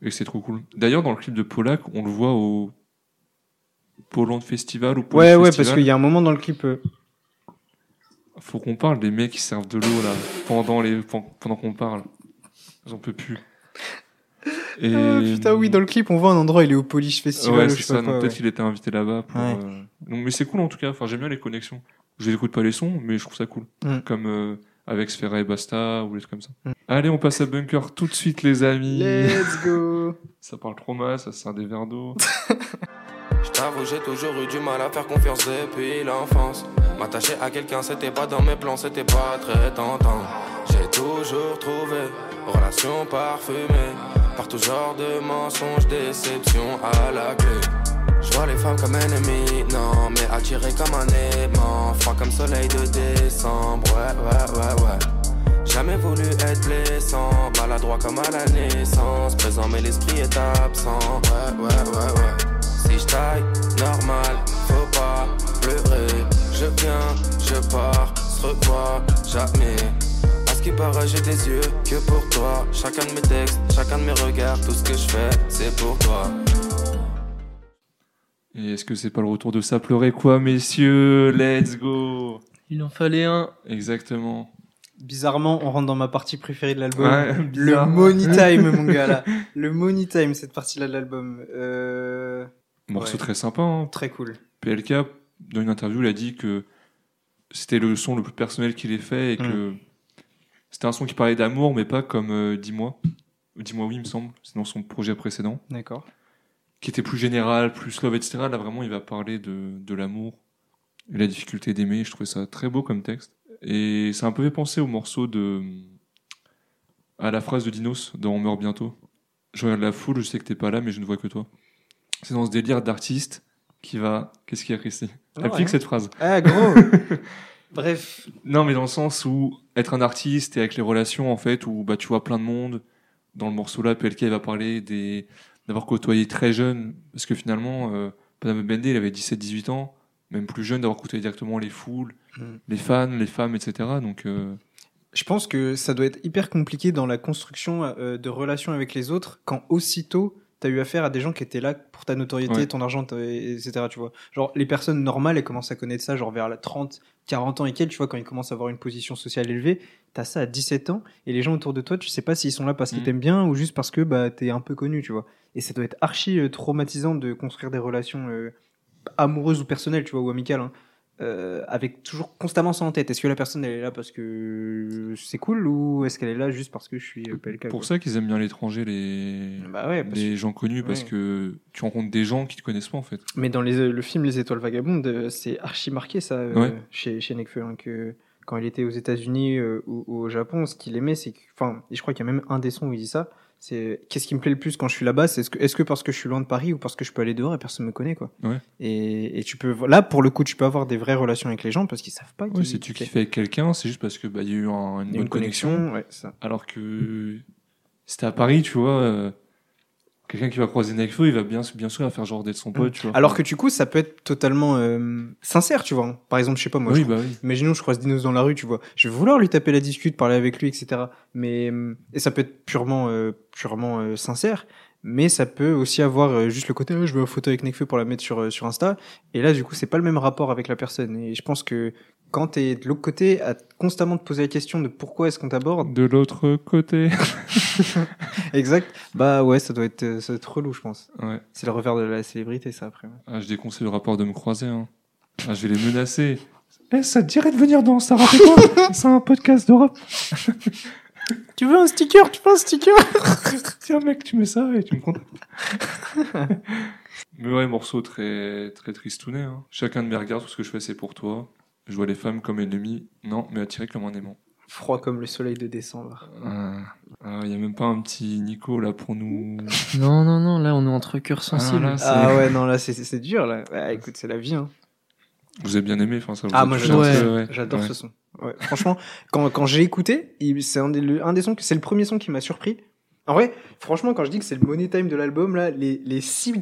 S1: Et c'est trop cool. D'ailleurs, dans le clip de Polak, on le voit au Poland Festival ou Polish
S2: Ouais, ouais, parce
S1: Festival.
S2: qu'il y a un moment dans le clip. euh,
S1: Faut qu'on parle des mecs qui servent de l'eau, là, pendant les, pen- pendant qu'on parle. J'en peux plus. Et...
S2: Ah, putain, oui, dans le clip, on voit un endroit, il est au Polish Festival.
S1: Ouais,
S2: ou
S1: c'est
S2: je sais
S1: ça.
S2: pas
S1: donc
S2: quoi,
S1: Peut-être
S2: ouais.
S1: qu'il était invité là-bas. Pour,
S2: Ouais.
S1: euh, mais c'est cool en tout cas. Enfin, j'aime bien les connexions. Je n'écoute pas les sons, mais je trouve ça cool.
S2: Mm.
S1: Comme euh, avec Sfera et Basta ou des trucs comme ça.
S2: Mm.
S1: Allez, on passe à Bunker tout de suite, les amis.
S2: Let's go.
S1: Ça parle trop mal, ça sert des verres d'eau.
S4: Je t'avoue, j'ai toujours eu du mal à faire confiance depuis l'enfance. M'attacher à quelqu'un, c'était pas dans mes plans, c'était pas très tentant. J'ai toujours trouvé relation parfumée par tout genre de mensonges, déception à la clé. Je vois les femmes comme ennemies, non, mais attirées comme un aimant. Froid comme soleil de décembre, ouais, ouais, ouais, ouais.
S8: jamais voulu être blessant, maladroit comme à la naissance. Présent, mais l'esprit est absent. Ouais, ouais, ouais, ouais. Si je taille, normal, faut pas pleurer. Je viens, je pars, se revoit jamais. À ce qui paraît, j'ai des yeux que pour toi. Chacun de mes textes, chacun de mes regards, tout ce que je fais, c'est pour toi.
S1: Et est-ce que c'est pas le retour de ça pleurer quoi, messieurs? Let's go
S3: Il en fallait un.
S1: Exactement.
S2: Bizarrement, on rentre dans ma partie préférée de l'album.
S1: Ouais,
S2: le money time, mon gars, là. Le money time, cette partie-là de l'album. Euh...
S1: Morceau
S2: Ouais.
S1: très sympa. Hein.
S2: Très cool.
S1: PLK, dans une interview, il a dit que c'était le son le plus personnel qu'il ait fait et que c'était un son qui parlait d'amour, mais pas comme euh, Dis-moi. Dis-moi oui, il me semble. C'est dans son projet précédent.
S2: D'accord.
S1: Qui était plus général, plus love, etc. Là, vraiment, il va parler de, de l'amour et la difficulté d'aimer. Je trouvais ça très beau comme texte. Et ça a un peu fait penser au morceau de. à la phrase de Dinos dans On meurt bientôt. Je regarde la foule, je sais que t'es pas là, mais je ne vois que toi. C'est dans ce délire d'artiste qui va. Qu'est-ce qu'il y a,
S2: Non,
S1: Applique
S2: rien.
S1: cette phrase.
S2: Ah, gros Bref.
S1: Non, mais dans le sens où être un artiste et avec les relations, en fait, où bah, tu vois plein de monde. Dans le morceau là, PLK il va parler des d'avoir côtoyé très jeune, parce que finalement, euh, Panama Bende, il avait 17-18 ans, même plus jeune, d'avoir côtoyé directement les foules,
S2: Mm.
S1: les fans, les femmes, etc. Donc, euh,
S2: Je pense que ça doit être hyper compliqué dans la construction euh, de relations avec les autres quand aussitôt t'as eu affaire à des gens qui étaient là pour ta notoriété,
S1: Ouais.
S2: ton argent, etc. Tu vois. Genre, les personnes normales, elles commencent à connaître ça, genre vers la 30, 40 ans et quelques, tu vois, quand ils commencent à avoir une position sociale élevée. T'as ça à 17 ans et les gens autour de toi, tu sais pas s'ils sont là parce qu'ils
S1: Mm.
S2: t'aiment bien ou juste parce que bah, t'es un peu connu, tu vois. Et ça doit être archi euh, traumatisant de construire des relations euh, amoureuses ou personnelles, tu vois, ou amicales. hein. Euh, avec toujours constamment ça en tête. Est-ce que la personne elle est là parce que c'est cool ou est-ce qu'elle est là juste parce que je suis euh, PLK
S1: pour
S2: quoi.
S1: ça qu'ils aiment bien l'étranger, les,
S2: Bah ouais,
S1: gens connus, parce que tu rencontres des gens qui te connaissent pas, en fait.
S2: Mais dans les, le film Les Étoiles Vagabondes, euh, c'est archi marqué ça euh, chez, chez Nekfeu, hein, que quand il était aux États-Unis euh, ou, ou au Japon, ce qu'il aimait, c'est que. Enfin, et je crois qu'il y a même un des sons où il dit ça. C'est qu'est-ce qui me plaît le plus quand je suis là-bas C'est est-ce que, est-ce que parce que je suis loin de Paris ou parce que je peux aller dehors et personne me connaît quoi
S1: Ouais.
S2: et, et tu peux là pour le coup tu peux avoir des vraies relations avec les gens parce qu'ils savent pas
S1: si tu kiffes avec quelqu'un, c'est juste parce que bah, il y a eu un- une bonne connexion.
S2: ouais, ça.
S1: Alors que t'es à Paris, tu vois, euh, quelqu'un qui va croiser Nekfeu, il va bien, bien sûr faire genre d'être son pote, tu vois.
S2: Alors que du coup, ça peut être totalement euh, sincère, tu vois. Par exemple, je sais pas moi.
S1: oui,
S2: je-
S1: bah oui.
S2: Imaginons, je croise Dinos dans la rue, tu vois. Je vais vouloir lui taper la discute, parler avec lui, etc. Mais euh, et ça peut être purement, euh, purement euh, sincère. Mais ça peut aussi avoir euh, juste le côté, Ah, je veux une photo avec Nekfeu pour la mettre sur euh, sur Insta. Et là, du coup, c'est pas le même rapport avec la personne. Et je pense que quand t'es de l'autre côté, à constamment te poser la question de pourquoi est-ce qu'on t'aborde,
S1: De l'autre côté.
S2: exact. Bah ouais, ça doit être, euh, ça doit être relou, je pense.
S1: Ouais.
S2: C'est le revers de la célébrité, ça après.
S1: Ah, je déconseille le rapport de me croiser. Hein. Ah, je vais les menacer. Eh, ça te dirait de venir dans Ça C'est un podcast d'Europe.
S2: Tu veux un sticker? Tu veux un sticker?
S1: Tiens, mec, tu mets ça et tu me contactes. Mais ouais, morceau très, très tristounet. Hein. Chacun de mes regards, tout ce que je fais, c'est pour toi. Je vois les femmes comme ennemies. Non, mais attirées comme un aimant.
S2: Froid comme le soleil de décembre.
S1: Ah, ah, il y a même pas un petit Nico là pour nous.
S3: Non, non, non, là on est entre cœurs sensibles.
S1: là, c'est-
S2: Ah ouais, non, là, c'est- dur, là. Ouais, écoute, c'est la vie, hein.
S1: Vous avez bien aimé, enfin ça. vous
S2: Ah, moi,
S1: ouais.
S2: J'adore
S1: Ouais.
S2: ce son. Ouais, franchement, quand, quand j'ai écouté, c'est un un des sons, c'est le premier son qui m'a surpris. En vrai, franchement, quand je dis que c'est le money time de l'album, là, les, les, six,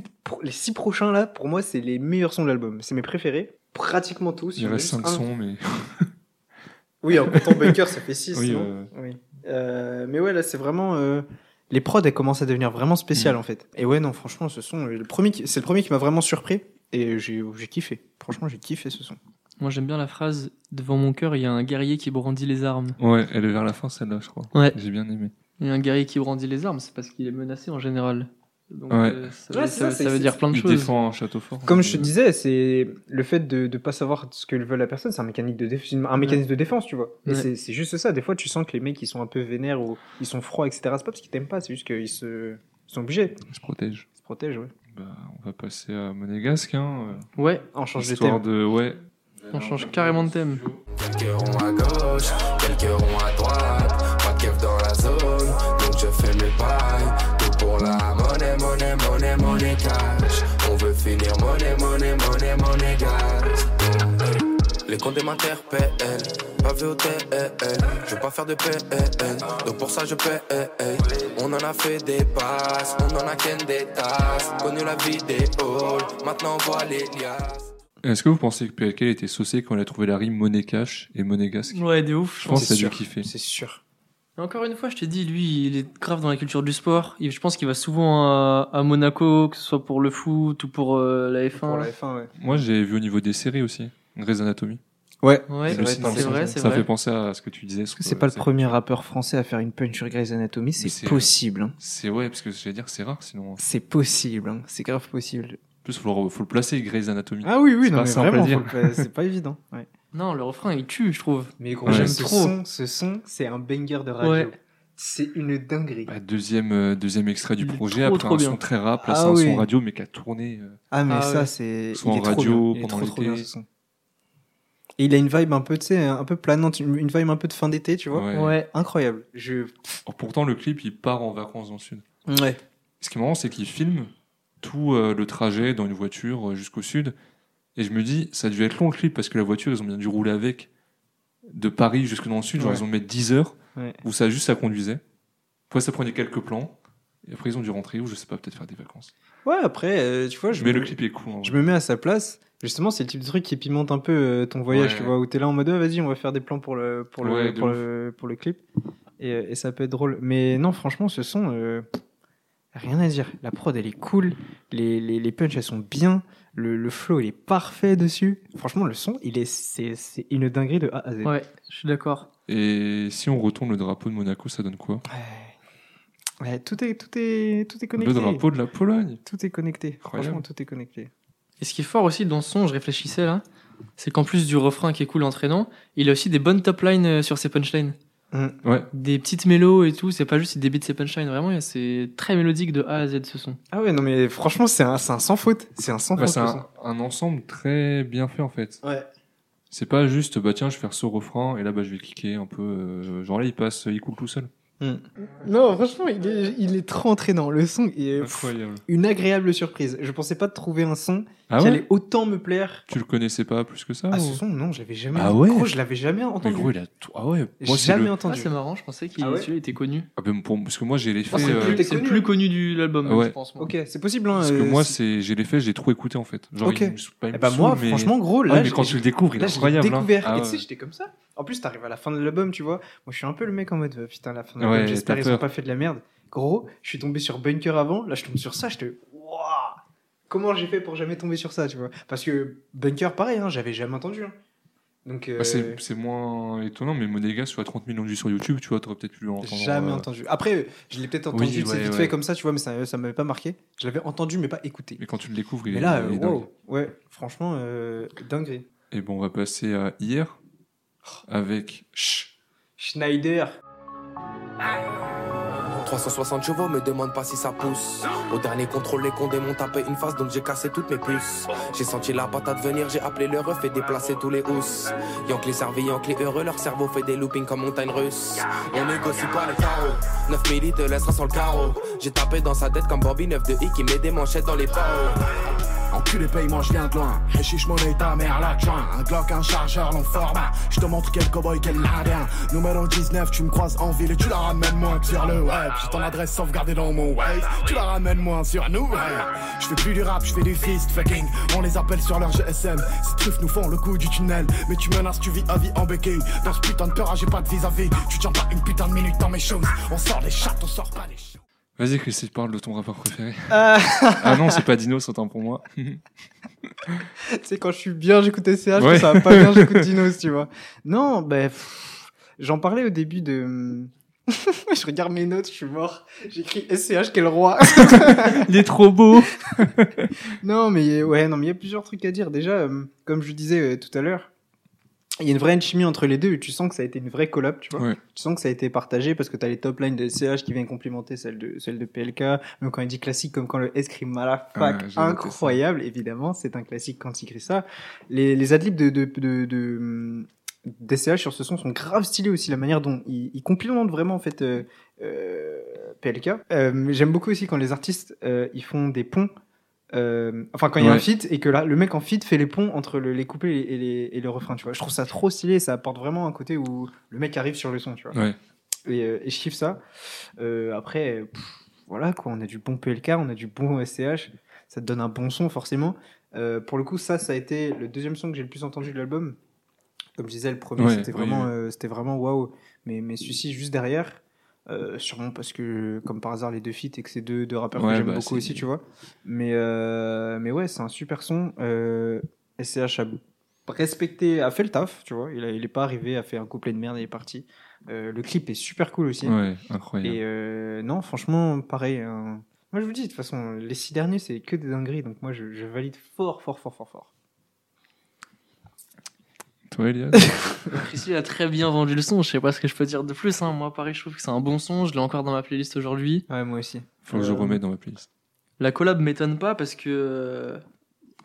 S2: les six prochains, là, pour moi, c'est les meilleurs sons de l'album. C'est mes préférés. Pratiquement tous.
S1: Il reste
S2: juste
S1: 5
S2: un-
S1: sons, mais.
S2: Oui, en comptant Bunker, ça fait 6.
S1: Oui, euh,
S2: oui. Euh, mais ouais, là, c'est vraiment. euh, les prods, elles commencent à devenir vraiment spéciales,
S1: Mm.
S2: en fait. Et ouais, non, franchement, ce son, le premier qui- c'est le premier qui m'a vraiment surpris. Et j'ai j'ai kiffé. Franchement, j'ai kiffé ce son.
S3: Moi j'aime bien la phrase Devant mon cœur, il y a un guerrier qui brandit les armes.
S1: Ouais, elle est vers la fin celle-là, je crois.
S3: Ouais.
S1: J'ai bien aimé.
S3: Et un guerrier qui brandit les armes, c'est parce qu'il est menacé en général. Donc
S1: Ouais.
S3: euh, ça,
S2: Ouais,
S3: veut- ça,
S2: ça,
S3: ça dire plein de
S1: Il
S3: choses.
S1: défend un château fort.
S2: Comme je te disais, c'est le fait de ne pas savoir ce que veut la personne, c'est un, mécanique de déf- un mécanisme de défense, tu vois. Et c'est- juste ça. Des fois, tu sens que les mecs, ils sont un peu vénères ou ils sont froids, etc. C'est pas parce qu'ils t'aiment pas, c'est juste qu'ils se... ils sont obligés.
S1: Il se protège.
S2: Ils se protègent, ouais.
S1: Bah, on va passer à Monégasque. Hein.
S3: Ouais,
S2: On change de thème.
S1: de. Ouais.
S3: On change carrément de thème.
S8: Quelques ronds à gauche, quelques ronds à droite. Pas de dans la zone, donc je fais mes pailles. Tout pour la monnaie, monnaie, monnaie, monnaie cash. On veut finir monnaie, monnaie, monnaie, monnaie. Hey. Les comptes m'interpellent, pas vu au TL. Je veux pas faire de PN, donc pour ça je paie. On en a fait des passes, on en a ken des tasses. Connu la vie des halls, maintenant on voit les liasses.
S1: Est-ce que vous pensez que PLK était saucé quand il a trouvé la rime monnaie cash et monégasque
S3: Ouais, de ouf.
S1: Je pense
S2: c'est
S1: qu'il a dû kiffer.
S2: C'est sûr.
S3: Et Encore une fois, je t'ai dit, lui, il est grave dans la culture du sport. Et je pense qu'il va souvent à, à Monaco, que ce soit pour le foot ou pour euh, la F1.
S2: Pour la F1, ouais.
S1: Moi, j'ai vu au niveau des séries aussi. Grey's Anatomy.
S2: Ouais.
S3: Ouais, c'est vrai, c'est vrai.
S1: Ça fait penser à ce que tu disais.
S2: Est-ce que c'est pas le premier rappeur français à faire une punch sur Grey's Anatomy? C'est
S1: c'est-
S2: possible. hein.
S1: C'est ouais, parce que j'allais dire c'est rare sinon.
S2: C'est possible. hein. C'est grave possible.
S1: Plus, faut le, faut le placer Grey's Anatomy.
S2: Ah oui, oui,
S1: C'est
S2: non,
S1: pas
S2: mais
S1: simple à
S2: vraiment,
S1: dire.
S2: faut le- c'est pas évident. Ouais.
S3: Non, le refrain, il tue, je trouve.
S2: Mais gros,
S1: Ouais.
S2: j'aime
S3: J'aime
S2: trop. Ce son, ce son, c'est un banger de radio.
S3: Ouais.
S2: C'est une dinguerie.
S1: Bah, deuxième, euh, deuxième extrait du projet,
S3: trop,
S1: après
S3: trop
S1: un
S3: bien.
S1: son très rap, là
S2: Ah
S1: c'est un
S2: oui.
S1: son radio mais qui a tourné. euh,
S2: Ah, mais
S3: Ah
S2: ça,
S3: ouais.
S2: c'est.
S1: Soit
S2: il
S1: en
S2: est trop
S1: radio,
S2: bien. Il est
S1: pendant
S2: trop, trop
S1: l'été.
S2: bien, ce son. Et il a une vibe un peu, tu sais, un peu planante, une vibe un peu de fin d'été, tu vois.
S1: ouais.
S3: Ouais.
S2: Incroyable. Je.
S1: Oh, Pourtant, le clip il part en vacances dans le sud.
S2: Ouais.
S1: Ce qui est marrant, c'est qu'il filme tout euh, le trajet dans une voiture euh, jusqu'au sud. Et je me dis, ça a dû être long le clip parce que la voiture, ils ont bien dû rouler avec de Paris jusque dans le sud. Genre,
S2: Ouais.
S1: ils ont mis 10 heures
S2: Ouais.
S1: où ça juste ça conduisait. Après, ça prenait quelques plans. Et après, ils ont dû rentrer ou je sais pas, peut-être faire des vacances.
S2: Ouais, après, euh, tu vois, je
S1: Mais
S2: me-
S1: le clip est cool.
S2: Je me mets à sa place. Justement, c'est le type de truc qui pimente un peu euh, ton voyage,
S1: Ouais.
S2: tu vois, où t'es là en mode, Ah, vas-y, on va faire des plans pour le, pour le, pour le, pour le clip. Et, et ça peut être drôle. Mais non, franchement, ce son, euh, rien à dire. La prod, elle est cool. Les, les, les punchs, elles sont bien. Le, le flow, il est parfait dessus. Franchement, le son, il est, c'est, c'est une dinguerie de A à Z.
S3: Ouais, je suis d'accord.
S1: Et si on retourne le drapeau de Monaco, ça donne quoi?
S2: Ouais. Ouais, tout est, tout est, tout est connecté.
S1: Le drapeau de la Pologne.
S2: Tout est connecté.
S1: Incroyable.
S2: Franchement, tout est connecté.
S3: Et ce qui est fort aussi dans ce son, je réfléchissais là, c'est qu'en plus du refrain qui est cool entraînant, il a aussi des bonnes top lines euh, sur ses punchlines.
S1: Ouais.
S3: Des petites mélos et tout, c'est pas juste il débite ses punchlines, vraiment, c'est très mélodique de A à Z ce son.
S2: Ah ouais, non, mais franchement, c'est un, c'est un sans faute. C'est un sans
S1: Bah,
S2: faute.
S1: c'est un, un ensemble très bien fait en fait.
S2: Ouais.
S1: C'est pas juste, bah tiens, je vais faire ce refrain et là, bah, je vais cliquer un peu. euh, genre là, il passe, il coule tout seul.
S2: Non, franchement, il est, il est trop entraînant. Le son est
S1: Incroyable.
S2: une agréable surprise. Je pensais pas de trouver un son
S1: Ah
S2: qui
S1: ouais
S2: allait autant me plaire.
S1: Tu le connaissais pas plus que ça
S2: Ah,
S1: ou-
S2: ce son, non, je l'avais jamais.
S1: Ah ouais
S2: Gros, je l'avais jamais
S1: Mais
S2: entendu.
S1: gros, il a tout. Ah ouais. Moi,
S2: jamais
S1: le...
S3: Ah,
S2: entendu.
S3: c'est marrant, je pensais qu'il
S2: Ah ouais
S3: était connu.
S1: Ah, ben, pour- Parce que moi, j'ai l'effet.
S3: Ah, c'est
S1: euh,
S3: le plus,
S2: t'es
S3: c'est le
S2: connu,
S3: plus connu de l'album,
S1: Ouais.
S3: je pense. moi.
S2: Ok, c'est possible. Hein,
S1: Parce que
S2: euh,
S1: moi,
S2: c'est-
S1: j'ai l'effet, j'ai trop écouté en fait. Genre,
S2: Ok.
S1: il me- pas,
S2: Eh bah, moi,
S1: mais...
S2: franchement, gros,
S1: Ah,
S2: là,
S1: mais quand tu le découvres, il est incroyable. hein.
S2: découvert.
S1: Ah
S2: et
S1: ouais.
S2: tu sais, j'étais comme ça. En plus, t'arrives à la fin de l'album, tu vois. Moi, je suis un peu le mec en mode, euh, putain, la fin de l'album, j'espère ont pas fait de la merde. Gros, je suis tombé sur Bunker avant. Là, je tombe sur ça, je te. Waouh Comment j'ai fait pour jamais tomber sur ça, tu vois Parce que Bunker, pareil, hein, j'avais jamais entendu. hein. Donc, euh,
S1: Bah, c'est, c'est moins étonnant, mais Monégas, tu as 30 millions de vues sur YouTube, tu vois, t'aurais peut-être pu l'entendre.
S2: jamais
S1: euh,
S2: entendu. Après, je l'ai peut-être
S1: Oui,
S2: entendu, c'est
S1: ouais,
S2: vite
S1: ouais.
S2: fait comme ça, tu vois, mais ça, ça m'avait pas marqué. Je l'avais entendu, mais pas écouté.
S1: Mais quand tu le découvres, il
S2: Mais
S1: est,
S2: là,
S1: il est
S2: euh,
S1: dingue.
S2: wow. ouais, franchement, euh, dinguerie.
S1: Et bon, on va passer à hier avec Ch.
S2: Schneider.
S8: 360 chevaux, me demande pas si ça pousse. Au dernier contrôle, les condés m'ont tapé une face, donc j'ai cassé toutes mes puces. J'ai senti la patate venir, j'ai appelé le ref et déplacé tous les housses. Yank les servis, yank les heureux, leur cerveau fait des loopings comme montagne russe. On négocie pas les carreaux. 9 milli te laissera sur le carreau. J'ai tapé dans sa tête comme Bobby 9 de I qui met des manchettes dans les barreaux.
S7: Enculé paye-moi, je viens de loin. Réchiche monnaie, ta mère la joint. Un Glock, un chargeur, long format. Je te montre quel cowboy, quel ladin. Numéro 19, tu me croises en ville et tu la ramènes moins que sur le web. J'ai ton adresse sauvegardée dans mon Waze. Tu la ramènes moins sur nous, ouais. Je fais plus du rap, je fais du fist fucking. On les appelle sur leur GSM. Ces trucs nous font le coup du tunnel. Mais tu menaces, tu vis à vie en béquille. Dans ce putain de peur, j'ai pas de vis-à-vis. Tu tiens pas une putain de minute dans mes choses. On sort les chattes, on sort pas les.
S1: Vas-y, Chris, parle de ton rappeur préféré.
S2: Ah,
S1: ah non, c'est pas Dino, c'est autant pour moi.
S2: tu sais, quand je suis bien, j'écoute SCH,
S1: Ouais.
S2: quand ça va pas bien, j'écoute Dinos, tu vois. Non, ben, pff, j'en parlais au début de. je regarde mes notes, je suis mort. J'écris SCH, quel roi.
S3: Il est trop beau.
S2: non, mais ouais, non, mais il y a plusieurs trucs à dire. Déjà, euh, comme je disais euh, tout à l'heure, il y a une vraie alchimie entre les deux. et Tu sens que ça a été une vraie collab, tu vois.
S1: Ouais.
S2: Tu sens que ça a été partagé parce que t'as les top lines de SCH qui viennent complimenter celle de, celle de PLK. Même quand il dit classique, comme quand le S crie Malafac.
S1: Ouais,
S2: incroyable, évidemment. C'est un classique quand il crie ça. Les, les adlibs de, de, de, de, sur ce son sont grave stylés aussi. La manière dont ils, ils complimentent vraiment, en fait, euh, euh, PLK. Euh, J'aime beaucoup aussi quand les artistes, euh, ils font des ponts euh, enfin quand il y a un feat et que là le mec en feat fait les ponts entre le- les couplets et, les, et le refrain tu vois. Je trouve ça trop stylé ça apporte vraiment un côté où le mec arrive sur le son tu vois.
S1: Ouais.
S2: et, euh, et je kiffe ça. Euh, après pff, voilà quoi on a du bon PLK on a du bon SCH ça te donne un bon son forcément. Euh, pour le coup ça ça a été le deuxième son que j'ai le plus entendu de l'album. Comme je disais le premier
S1: Ouais,
S2: c'était vraiment c'était vraiment waouh. Mais mais celui-ci juste derrière euh, sûrement parce que comme par hasard les deux feats et que c'est deux, deux rappeurs
S1: Ouais,
S2: que j'aime
S1: bah,
S2: beaucoup aussi tu vois. Mais euh, mais ouais c'est un super son euh, SCH a respecté a fait le taf tu vois. Il, a, il est pas arrivé a fait un couplet de merde et il est parti. Euh, le clip est super cool aussi.
S1: Ouais, incroyable.
S2: et non franchement pareil hein. moi je vous dis de toute façon les six derniers c'est que des dingueries. Donc moi je, je valide fort fort fort fort fort
S1: Toi, Elias
S3: Chrissy a très bien vendu le son, je sais pas ce que je peux dire de plus. Hein. Moi, pareil, je trouve que c'est un bon son, je l'ai encore dans ma playlist aujourd'hui.
S2: ouais moi aussi
S1: Faut que je
S3: Euh,
S1: remette dans ma playlist.
S3: La collab m'étonne pas parce que euh,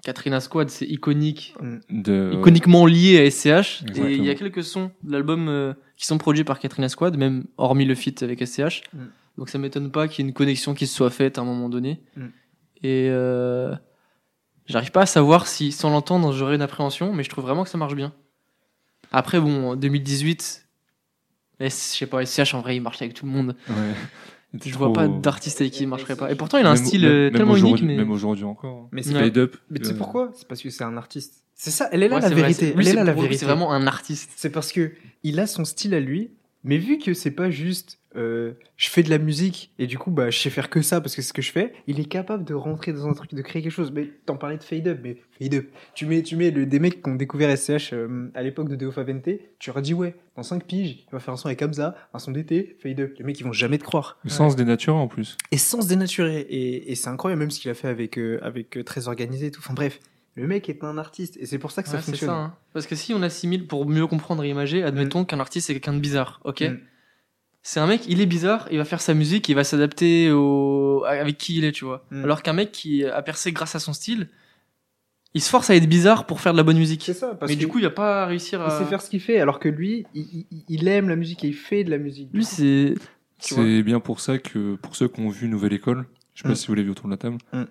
S3: Katrina Squad, c'est iconique,
S1: De...
S3: iconiquement lié à SCH. Et il y a quelques sons de l'album euh, qui sont produits par Katrina Squad, même hormis le feat avec SCH.
S2: Mm.
S3: Donc ça m'étonne pas qu'il y ait une connexion qui se soit faite à un moment donné.
S2: Mm.
S3: Et euh, j'arrive pas à savoir si, sans l'entendre, j'aurais une appréhension, mais je trouve vraiment que ça marche bien. Après, bon, en 2018, S- je sais pas, SCH en vrai, il marche avec tout le monde.
S1: Ouais.
S3: Je vois pas d'artiste avec qui il marcherait pas. Et pourtant, il a un
S1: Même-
S3: style
S1: même-
S3: euh,
S1: même
S3: tellement unique,
S1: aujourd'hui-
S3: mais.
S1: Même aujourd'hui encore.
S2: mais c'est
S3: Ouais.
S1: Up.
S2: mais tu sais
S1: euh,
S2: pourquoi? C'est parce que c'est un artiste c'est ça elle est là
S3: Ouais,
S2: la
S3: vrai,
S2: vérité
S3: c'est- lui,
S2: elle est là la vérité
S3: C'est vraiment un artiste.
S2: C'est parce que il a son style à lui, mais vu que c'est pas juste euh, je fais de la musique et du coup bah je sais faire que ça parce que c'est ce que je fais, il est capable de rentrer dans un truc, de créer quelque chose. Mais t'en parlais de Fade Up, mais Fade Up, tu mets, tu mets le, des mecs qui ont découvert SCH euh, à l'époque de Deo Favente, tu leur dis ouais, dans 5 piges, il va faire un son avec Hamza, un son d'été, Fade Up. Les mecs ils vont jamais te croire.
S1: Le sens des natures en plus.
S2: Et sans se dénaturer. Et, et c'est incroyable même ce qu'il a fait avec, euh, avec euh, Très Organisé et tout. Enfin bref, le mec est un artiste et c'est pour ça que ça
S3: Ouais, c'est
S2: fonctionne.
S3: ça. hein. Parce que si on assimile pour mieux comprendre et imager, admettons qu'un artiste c'est quelqu'un de bizarre, ok
S2: Mm.
S3: C'est un mec, il est bizarre, il va faire sa musique, il va s'adapter au... avec qui il est, tu vois.
S2: Mm.
S3: Alors qu'un mec qui a percé grâce à son style, il se force à être bizarre pour faire de la bonne musique.
S2: C'est ça. Parce
S3: Mais
S2: que
S3: du coup, il va pas réussir
S2: il
S3: à.
S2: sait faire ce qu'il fait, alors que lui, il, il- il aime la musique et il fait de la musique.
S3: Lui, c'est.
S1: C'est bien pour ça que, pour ceux qui ont vu Nouvelle École, je sais pas
S2: Mm.
S1: si vous l'avez vu autour de la table,
S2: Mm.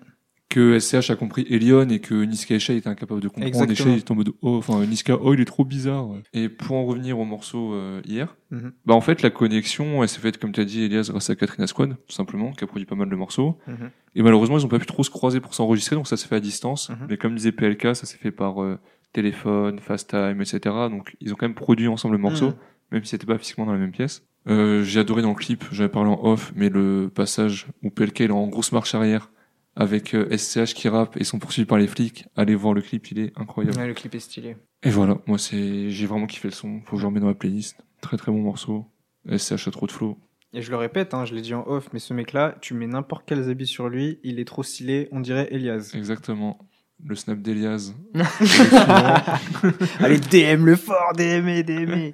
S1: Que SCH a compris Elion et que Niska Esha était incapable de comprendre.
S2: Exactement.
S1: Esha, il est en mode, oh, enfin, Niska, oh, il est trop bizarre. Et pour en revenir au morceau euh, hier,
S2: Mhm.
S1: bah, en fait, la connexion, elle s'est faite, comme tu as dit, Elias, grâce à Katrina Squad, tout simplement, qui a produit pas mal de morceaux.
S2: Mhm.
S1: Et malheureusement, ils ont pas pu trop se croiser pour s'enregistrer, donc ça s'est fait à distance.
S2: Mhm.
S1: Mais comme disait PLK, ça s'est fait par euh, téléphone, FaceTime, etc. Donc, ils ont quand même produit ensemble le morceau même si c'était pas physiquement dans la même pièce. Euh, j'ai adoré dans le clip, j'avais parlé en off, mais le passage où PLK il est en grosse marche arrière avec euh, SCH qui rappe et sont poursuivis par les flics, allez voir le clip, il est incroyable.
S2: Ouais, le clip est stylé.
S1: Et voilà, moi c'est, j'ai vraiment kiffé le son, faut que je le dans ma playlist. Très très bon morceau. SCH a trop de flow.
S2: Et je le répète, hein, je l'ai dit en off, mais ce mec-là, tu mets n'importe quel habits sur lui, il est trop stylé, on dirait Elias.
S1: Exactement. Le snap d'Elias.
S2: Allez, DM le fort, DM, DM.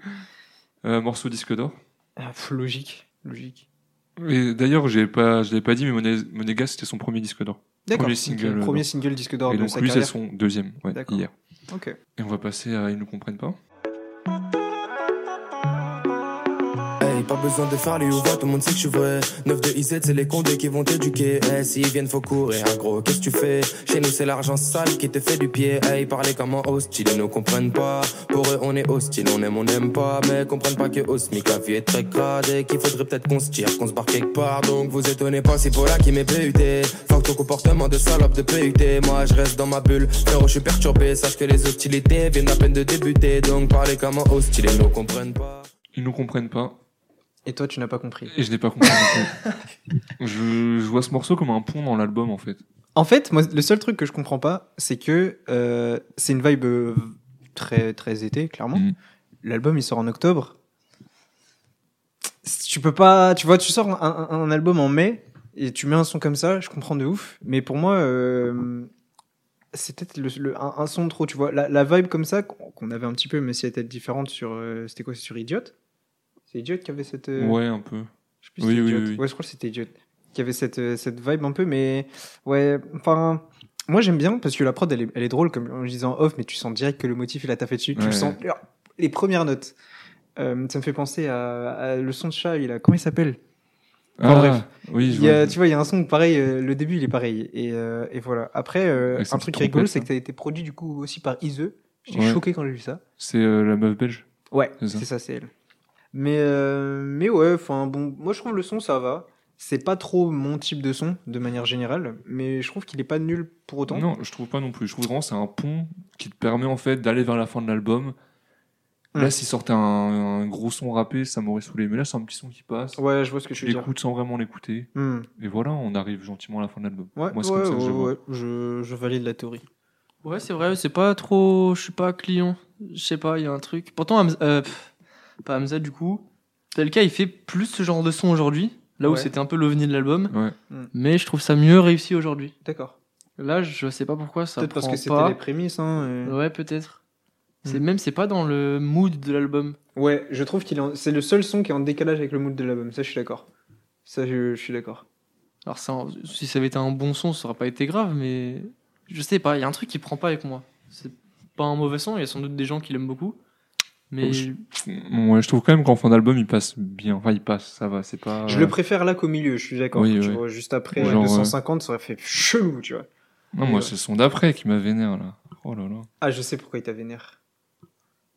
S1: Euh, morceau disque d'or.
S2: Ah, logique, logique.
S1: D'ailleurs, j'ai pas, je l'avais pas dit, mais Moné- Monégas c'était son premier disque d'or.
S2: D'accord.
S1: Premier single,
S2: Premier
S1: euh,
S2: single disque d'or
S1: Et
S2: de
S1: donc
S2: sa
S1: lui c'est son deuxième, ouais, hier.
S2: Ok.
S1: Et on va passer à Ils ne comprennent pas.
S8: Pas besoin de faire les ouvres, tout le monde sait que je suis vrai. 9 de IZ, c'est les condés qui vont t'éduquer. Hey, s'ils viennent, faut courir, gros, qu'est-ce que tu fais? Chez nous, c'est l'argent sale qui te fait du pied. Hey, parler comme un hostile, ils nous comprennent pas. Pour eux, on est hostile, on aime, on n'aime pas. Mais comprennent pas que Osmic, la vie est très crade et qu'il faudrait peut-être qu'on se tire, qu'on se barre quelque part. Donc vous étonnez pas, c'est Paula qui m'est PUT. Fuck ton comportement de salope de PUT. Moi, je reste dans ma bulle. Frérot, je suis perturbé. Sache que les hostilités viennent à peine de débuter. Donc parler comme un hostile, ils nous comprennent pas.
S1: Ils nous comprennent pas.
S2: Et toi, tu n'as pas compris.
S1: Et je n'ai pas compris. je, je vois ce morceau comme un pont dans l'album en fait.
S2: En fait, moi, le seul truc que je comprends pas, c'est que euh, c'est une vibe euh, très très été, clairement.
S1: Mhm.
S2: L'album il sort en octobre. Tu peux pas, tu vois, tu sors un, album en mai et tu mets un son comme ça, je comprends de ouf. Mais pour moi, euh, c'est peut-être le, le- un, un son de trop, tu vois. La, la vibe comme ça qu'on avait un petit peu, mais si elle était différente sur, euh, c'était quoi, sur Idiot. C'est Idiot qui avait cette. euh,
S1: Ouais, un peu.
S2: je sais plus si
S1: Oui, oui,
S2: Idiot.
S1: oui, oui.
S2: Ouais, je crois que c'était Idiot. Qui avait cette, euh, cette vibe un peu, mais ouais, enfin, moi j'aime bien parce que la prod elle est, elle est drôle, comme je disais en off, mais tu sens direct que le motif il a taffé dessus. Tu le sens, les premières notes. Euh, ça me fait penser à, à le son de chat, il a, comment il s'appelle? Enfin,
S1: Ah,
S2: bref.
S1: Oui, je
S2: Il y a,
S1: vois.
S2: tu vois, il y a un son pareil, euh, le début il est pareil. Et, euh, et voilà. Après, un truc rigolo, c'est que ça a été produit du coup aussi par Ise. J'étais
S1: Ouais.
S2: choqué quand j'ai vu ça.
S1: C'est la meuf belge?
S2: Ouais,
S1: c'est ça,
S2: c'est elle. Mais, euh, mais ouais, enfin bon, moi je trouve le son ça va. C'est pas trop mon type de son de manière générale, mais je trouve qu'il est pas nul pour autant.
S1: Non, je trouve pas non plus. Je trouve vraiment c'est un pont qui te permet en fait d'aller vers la fin de l'album. Là, s'il sortait un, un gros son rappé, ça m'aurait saoulé. Mais là, c'est un petit son qui passe.
S2: Ouais, je vois ce que je
S1: Tu
S2: veux dire.
S1: l'écoutes sans vraiment l'écouter.
S2: Hmm.
S1: Et voilà, on arrive gentiment à la fin de l'album.
S2: Ouais,
S1: Moi, c'est
S2: ouais,
S1: comme ça que je
S2: ouais,
S1: vois.
S2: je, je valide la théorie.
S3: Ouais, c'est vrai, c'est pas trop. Je suis pas client. Je sais pas, il y a un truc. Pourtant, euh, pff, pas Hamza du coup. Tel cas, il fait plus ce genre de son aujourd'hui. Là où
S2: Ouais.
S3: c'était un peu l'ovni de l'album.
S1: Ouais.
S3: Mais je trouve ça mieux réussi aujourd'hui.
S2: D'accord.
S3: Là, je sais pas pourquoi ça
S2: Peut-être parce que c'était
S3: pas.
S2: les prémices. Hein, et-
S3: Ouais, peut-être. C'est
S2: Hmm.
S3: même c'est pas dans le mood de l'album.
S2: Ouais, je trouve qu'il est en- c'est le seul son qui est en décalage avec le mood de l'album. Ça, je suis d'accord. Ça, je, je suis d'accord.
S3: Alors ça, si ça avait été un bon son, ça aurait pas été grave, mais je sais pas, il y a un truc qui prend pas avec moi. C'est pas un mauvais son, il y a sans doute des gens qui l'aiment beaucoup, mais
S1: je- Ouais, je trouve quand même qu'en fin d'album, il passe bien. Enfin, il passe, ça va. C'est pas.
S2: Je le préfère là qu'au milieu, je suis d'accord.
S1: Oui,
S2: tu
S1: oui.
S2: vois, juste après
S1: Genre,
S2: 250, ça aurait fait chelou, tu vois.
S1: Non, moi,
S2: Ouais.
S1: c'est le son d'après qui m'a vénère là. Oh là là.
S2: Ah, je sais pourquoi il t'a vénère.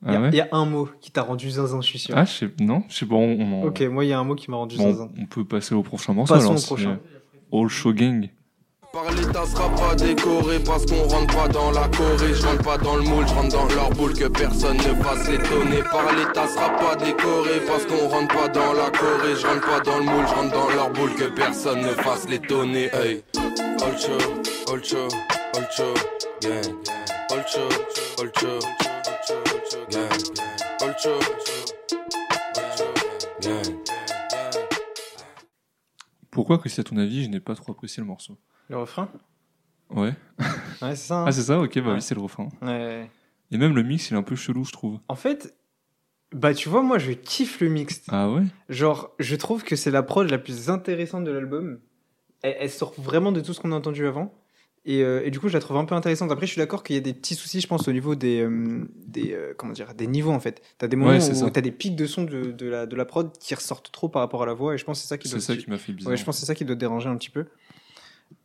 S2: Il y,
S1: Ah
S2: a-
S1: ouais
S2: il y a un mot qui t'a rendu zinzin, je suis sûr.
S1: Ah, je sais. Non, je sais pas. On, on
S2: Ok, moi, il y a un mot qui m'a rendu
S1: Bon,
S2: zinzin.
S1: on peut passer au prochain morceau.
S2: Passons
S1: alors,
S2: au prochain.
S1: All Show Gang.
S4: Par l'état sera pas décoré parce qu'on rentre pas dans la Corée, je rentre pas dans le moule, je rentre dans leur boule que personne ne fasse l'étonner. Par l'état sera pas décoré parce qu'on rentre pas dans la Corée, je rentre pas dans le moule, je rentre dans leur boule que personne ne fasse l'étonner. Hey, show, all show, gang. Gang.
S1: Pourquoi, à ton avis, je n'ai pas trop apprécié le morceau?
S2: Le refrain?
S1: Ouais.
S2: Ouais, c'est ça. hein.
S1: Ah, c'est ça Ok, bah
S2: Ouais.
S1: oui, c'est le refrain.
S2: Ouais.
S1: Et même le mix, il est un peu chelou, je trouve.
S2: En fait, bah, tu vois, moi, je kiffe le mixte.
S1: Ah ouais?
S2: Genre, je trouve que c'est la prod la plus intéressante de l'album. Elle, elle sort vraiment de tout ce qu'on a entendu avant. Et, euh, et du coup, je la trouve un peu intéressante. Après, je suis d'accord qu'il y a des petits soucis, je pense, au niveau des, euh, des euh, comment dire, des niveaux en fait. T'as des moments
S1: Ouais, c'est ça.
S2: où t'as des pics de son de, de la, de la prod qui ressortent trop par rapport à la voix. Et je pense que c'est ça qui
S1: C'est
S2: doit.
S1: ça qui m'a fait bizarre.
S2: Ouais, je pense que c'est ça qui doit te déranger un petit peu.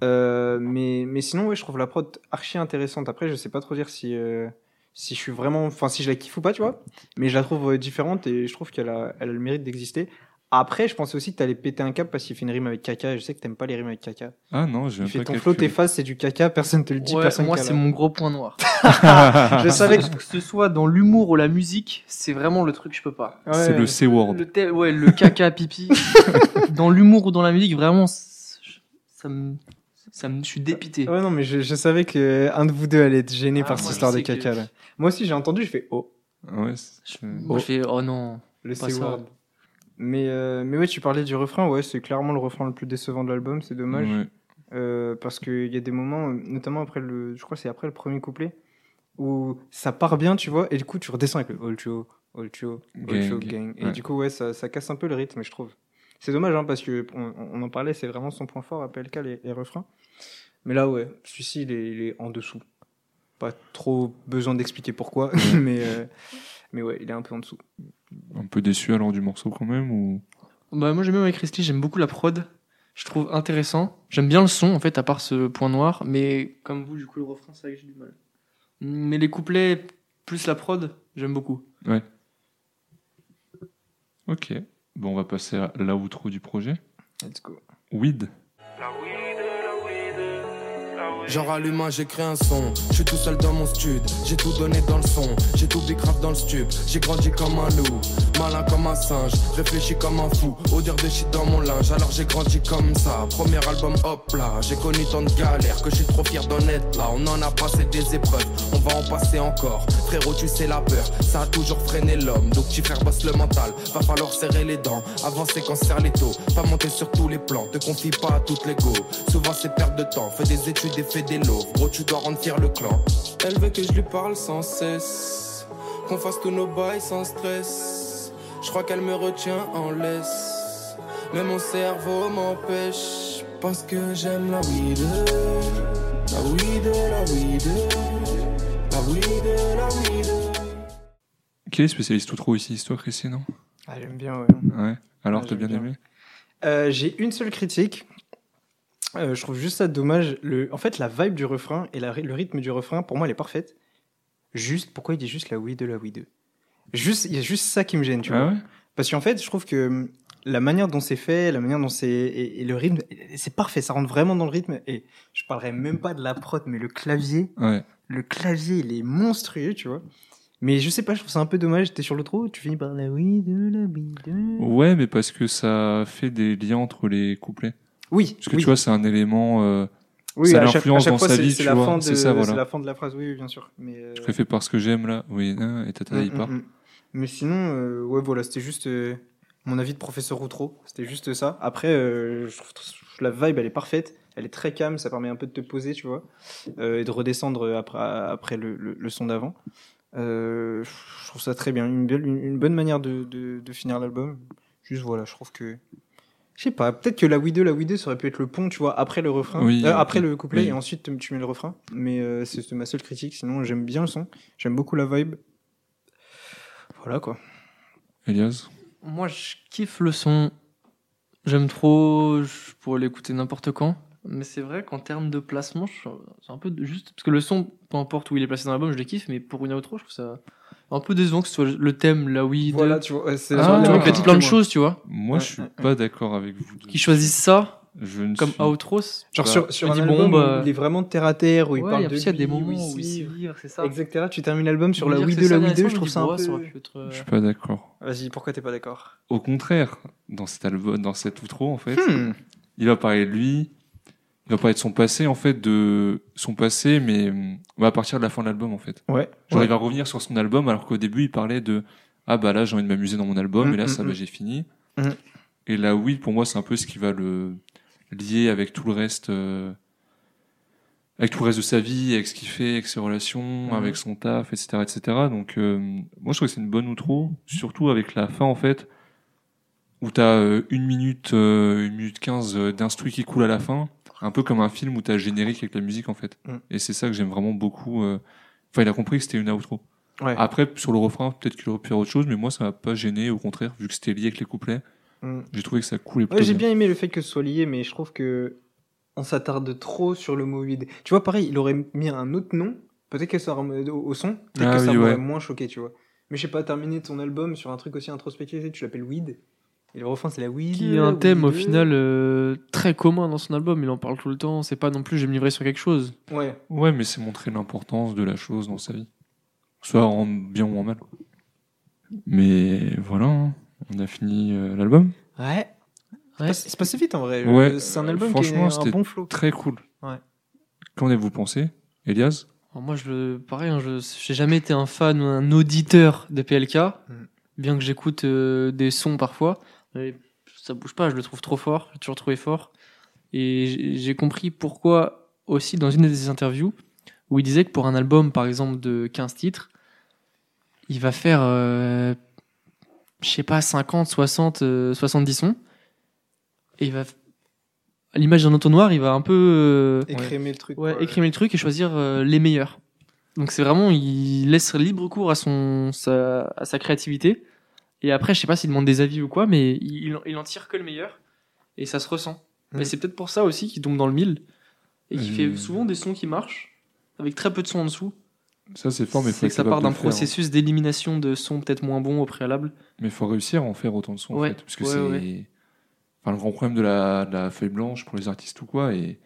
S2: Euh, mais, mais sinon, ouais, je trouve la prod archi intéressante. Après, je sais pas trop dire si, euh, si je suis vraiment, enfin, si je la kiffe ou pas, tu vois. Mais je la trouve euh, différente et je trouve qu'elle a, elle a le mérite d'exister. Après, je pensais aussi que t'allais péter un cap parce qu'il fait une rime avec caca. Et je sais que t'aimes pas les rimes avec caca.
S1: Ah non, j'ai
S2: Tu fais
S1: pas
S2: ton flow, tes phases, c'est du caca. Personne te le dit,
S3: Ouais,
S2: personne
S3: moi c'est mon gros point noir.
S2: Je savais que.
S3: que ce soit dans l'humour ou la musique, c'est vraiment le truc que je peux pas.
S1: C'est
S2: Ouais.
S1: le C-word.
S3: Le tel- ouais, le caca pipi. dans l'humour ou dans la musique, vraiment, ça me, ça me, je suis dépité.
S2: Ouais, non, mais je, je savais que un de vous deux allait être gêné
S3: Ah,
S2: par cette histoire de
S3: que-
S2: caca, là. Moi aussi, j'ai entendu, je fais oh,
S1: Ouais,
S3: je fais, oh non.
S2: le
S3: Pas ça.
S2: C-word. Mais, euh, mais ouais, tu parlais du refrain, ouais, c'est clairement le refrain le plus décevant de l'album, c'est dommage.
S1: Ouais.
S2: Euh, parce qu'il y a des moments, euh, notamment après le, je crois c'est après le premier couplet, où ça part bien, tu vois, et du coup tu redescends avec le all all all
S1: Gang.
S2: gang. Et
S1: Ouais.
S2: du coup, ouais, ça, ça casse un peu le rythme, je trouve. C'est dommage, hein, parce que on, on en parlait, c'est vraiment son point fort à PLK, les, les refrains. Mais là, ouais, celui-ci, il est, il est en dessous. Pas trop besoin d'expliquer pourquoi, mais, euh, mais ouais, il est un peu en dessous.
S1: Un peu déçu alors du morceau quand même ou?
S3: Bah, moi, j'aime bien avec Christy, j'aime beaucoup la prod. Je trouve intéressant. J'aime bien le son, en fait, à part ce point noir. Mais comme vous, du coup, le refrain, c'est vrai que j'ai du mal. Mais les couplets, plus la prod, j'aime beaucoup.
S1: Ok. Bon, on va passer à l'outro du projet.
S2: Let's go.
S1: Weed.
S4: Genre allumant, j'écris un son. Je suis tout seul dans mon stud. J'ai tout donné dans le son. J'ai tout bicrave dans le stup. J'ai grandi comme un loup. Malin comme un singe. Réfléchi comme un fou. Odeur de shit dans mon linge. Alors j'ai grandi comme ça. Premier album, hop là. J'ai connu tant de galères que je trop fier d'en être là. On en a passé des épreuves. On va en passer encore. Frérot, tu sais la peur. Ça a toujours freiné l'homme. Donc petit frère bosse le mental. Va falloir serrer les dents. Avancer quand serre les taux. Pas monter sur tous les plans. Te confie pas à toutes les go. Souvent c'est perte de temps. Fais des études et fais des lots. Gros, tu dois rendre fier le clan. Elle veut que je lui parle sans cesse. Qu'on fasse tous nos bails sans stress. Je crois qu'elle me retient en laisse. Mais mon cerveau m'empêche. Parce que j'aime la weed. La weed, la weed. La weed, la weed.
S1: Quel est spécialiste outro ici, histoire Christy, non?
S2: Ah, j'aime bien, ouais.
S1: Ouais. Alors,
S2: Ouais,
S1: t'as bien
S2: j'aime
S1: aimé?
S2: Euh, J'ai une seule critique. Euh, je trouve juste ça dommage. Le, en fait, la vibe du refrain et la, le rythme du refrain, pour moi, elle est parfaite. Juste, pourquoi il dit juste la oui de la oui 2 Juste, il y a juste ça qui me gêne, tu
S1: Ah
S2: vois.
S1: ouais?
S2: Parce qu'en fait, je trouve que hum, la manière dont c'est fait, la manière dont c'est et, et le rythme, c'est parfait. Ça rentre vraiment dans le rythme. Et je parlerai même pas de la prod, mais le clavier,
S1: Ouais.
S2: le clavier, il est monstrueux, tu vois. Mais je sais pas, je trouve ça un peu dommage. T'es sur le trou, tu finis par la oui de la oui de.
S1: Ouais, mais parce que ça fait des liens entre les couplets.
S2: Oui,
S1: Parce que
S2: oui.
S1: tu vois, c'est un élément. euh,
S2: Oui,
S1: ça l'influence dans
S2: fois,
S1: sa
S2: c'est
S1: vie, tu
S2: la,
S1: vois.
S2: fin de-
S1: C'est ça, voilà.
S2: c'est la fin de la phrase, oui, bien sûr. Mais, euh,
S1: Je l'ai fait parce que j'aime là. Oui, et tata, il
S2: mm,
S1: part.
S2: mm, mm. Mais sinon, euh, ouais, voilà, c'était juste euh, mon avis de professeur Outreau. C'était juste ça. Après, je trouve la vibe, elle est parfaite. Elle est très calme, ça permet un peu de te poser, tu vois, et de redescendre après, après le, le, le son d'avant. Euh, je trouve ça très bien. Une, belle, une, une bonne manière de, de, de finir l'album. Juste voilà, je trouve que. Je sais pas, peut-être que la Wii 2, la Wii 2, ça aurait pu être le pont, tu vois, après le refrain,
S1: Oui,
S2: Euh, après le couplet,
S1: Oui.
S2: et ensuite tu mets le refrain. Mais euh, c'est ma seule critique. Sinon, j'aime bien le son, j'aime beaucoup la vibe. Voilà quoi.
S1: Elias?
S3: Moi, je kiffe le son. J'aime trop. Je pourrais l'écouter n'importe quand. Mais c'est vrai qu'en termes de placement, c'est un peu juste. Parce que le son, peu importe où il est placé dans l'album, je le kiffe. Mais pour une outro, je trouve ça un peu décevant que ce soit le thème, la oui, de.
S2: Voilà, tu vois, c'est
S1: Ah,
S3: être
S2: critique
S3: plein de choses, tu vois.
S1: Moi,
S2: Ouais,
S1: je suis pas d'accord avec vous.
S3: Qui choisissent ça
S1: Je ne
S3: comme
S1: suis-
S3: outro. c'est-
S2: Genre
S1: Bah,
S2: sur, sur un album
S3: bon, bah-
S2: où il est vraiment terre à terre, où il
S3: Ouais,
S2: parle de
S3: il y a des moments où il livre, c'est ça.
S2: Etc. Tu termines l'album sur la Wii
S3: que
S2: 2,
S3: c'est
S2: la Wii 2,
S3: Nelson,
S2: je trouve ça un peu.
S1: Je suis pas d'accord.
S2: Vas-y, pourquoi t'es pas d'accord?
S1: Au contraire, dans cet album, dans cet outro, en fait,
S2: Hmm.
S1: il va parler de lui, il va parler de son passé, en fait, de son passé, mais hum, à partir de la fin de l'album, en fait.
S2: Ouais.
S1: Genre,
S2: Ouais.
S1: il va revenir sur son album, alors qu'au début, il parlait de ah bah là, j'ai envie de m'amuser dans mon album,
S2: Mm,
S1: et là, ça, bah, j'ai fini. Et là, oui, pour moi, c'est un peu ce qui va le lier avec tout le reste, euh, avec tout le reste de sa vie, avec ce qu'il fait, avec ses relations, avec son taf, etc., etc. Donc, euh, moi, je trouve que c'est une bonne outro, surtout avec la fin, en fait, où t'as euh, une minute, euh, une minute quinze euh, d'instru qui coule à la fin, un peu comme un film où t'as générique avec la musique, en fait.
S2: Mm.
S1: Et c'est ça que j'aime vraiment beaucoup. euh. Enfin, il a compris que c'était une outro.
S2: Ouais.
S1: Après, sur le refrain, peut-être qu'il aurait pu faire autre chose, mais moi, ça m'a pas gêné. Au contraire, vu que c'était lié avec les couplets,
S2: Mm.
S1: j'ai trouvé que ça coulait
S2: Ouais, j'ai
S1: bien.
S2: aimé le fait que ce soit lié, mais je trouve que on s'attarde trop sur le mot vide. Tu vois, pareil, il aurait mis un autre nom, peut-être que ça au son, peut-être
S1: Ah
S2: que ça
S1: oui,
S2: m'aurait
S1: ouais.
S2: moins choqué, tu vois. Mais je sais pas, terminer ton album sur un truc aussi introspectif, tu l'appelles Weed, et le refrain c'est la Weed.
S3: qui est un thème au final euh, très commun dans son album. Il en parle tout le temps. C'est pas non plus je vais me livrer sur quelque chose.
S2: Ouais.
S1: Ouais, mais c'est montrer l'importance de la chose dans sa vie. Soit en bien ou en mal. Mais voilà, hein. on a fini euh, l'album.
S2: Ouais.
S3: Ouais.
S2: C'est passé vite en vrai.
S1: Ouais,
S2: Euh, c'est un album qui est
S1: franchement,
S2: un bon flow.
S1: Très cool.
S2: Ouais.
S1: Qu'en avez-vous pensé, Elias?
S3: Alors moi, je le, pareil, hein, je j'ai jamais été un fan ou un auditeur de PLK,
S2: Mm.
S3: bien que j'écoute euh, des sons parfois. Mais ça bouge pas, je le trouve trop fort. J'ai toujours trouvé fort. Et j'ai- compris pourquoi aussi dans une de ses interviews où il disait que pour un album, par exemple, de 15 titres, il va faire, euh, je sais pas, 50, 60, euh, 70 sons. Et il va, à l'image d'un entonnoir, il va un peu euh,
S2: Écrémer le truc.
S3: Ouais,
S2: quoi.
S3: le truc et choisir euh, les meilleurs. Donc c'est vraiment, il laisse libre cours à son, sa, à sa créativité. Et après, je sais pas s'il demande des avis ou quoi, mais il, il en tire que le meilleur. Et ça se ressent. Mais c'est peut-être pour ça aussi qu'il tombe dans le mille. Et qu'il
S1: Euh.
S3: fait souvent des sons qui marchent, avec très peu de sons en dessous.
S1: Ça, c'est fort, mais faut
S3: que ça part d'un processus d'élimination de sons peut-être moins bons au préalable.
S1: Mais faut réussir à en faire autant de sons,
S3: Ouais,
S1: en fait. Parce que
S3: ouais,
S1: c'est.
S3: ouais.
S1: Enfin, le grand problème de la, de la feuille blanche pour les artistes ou quoi, et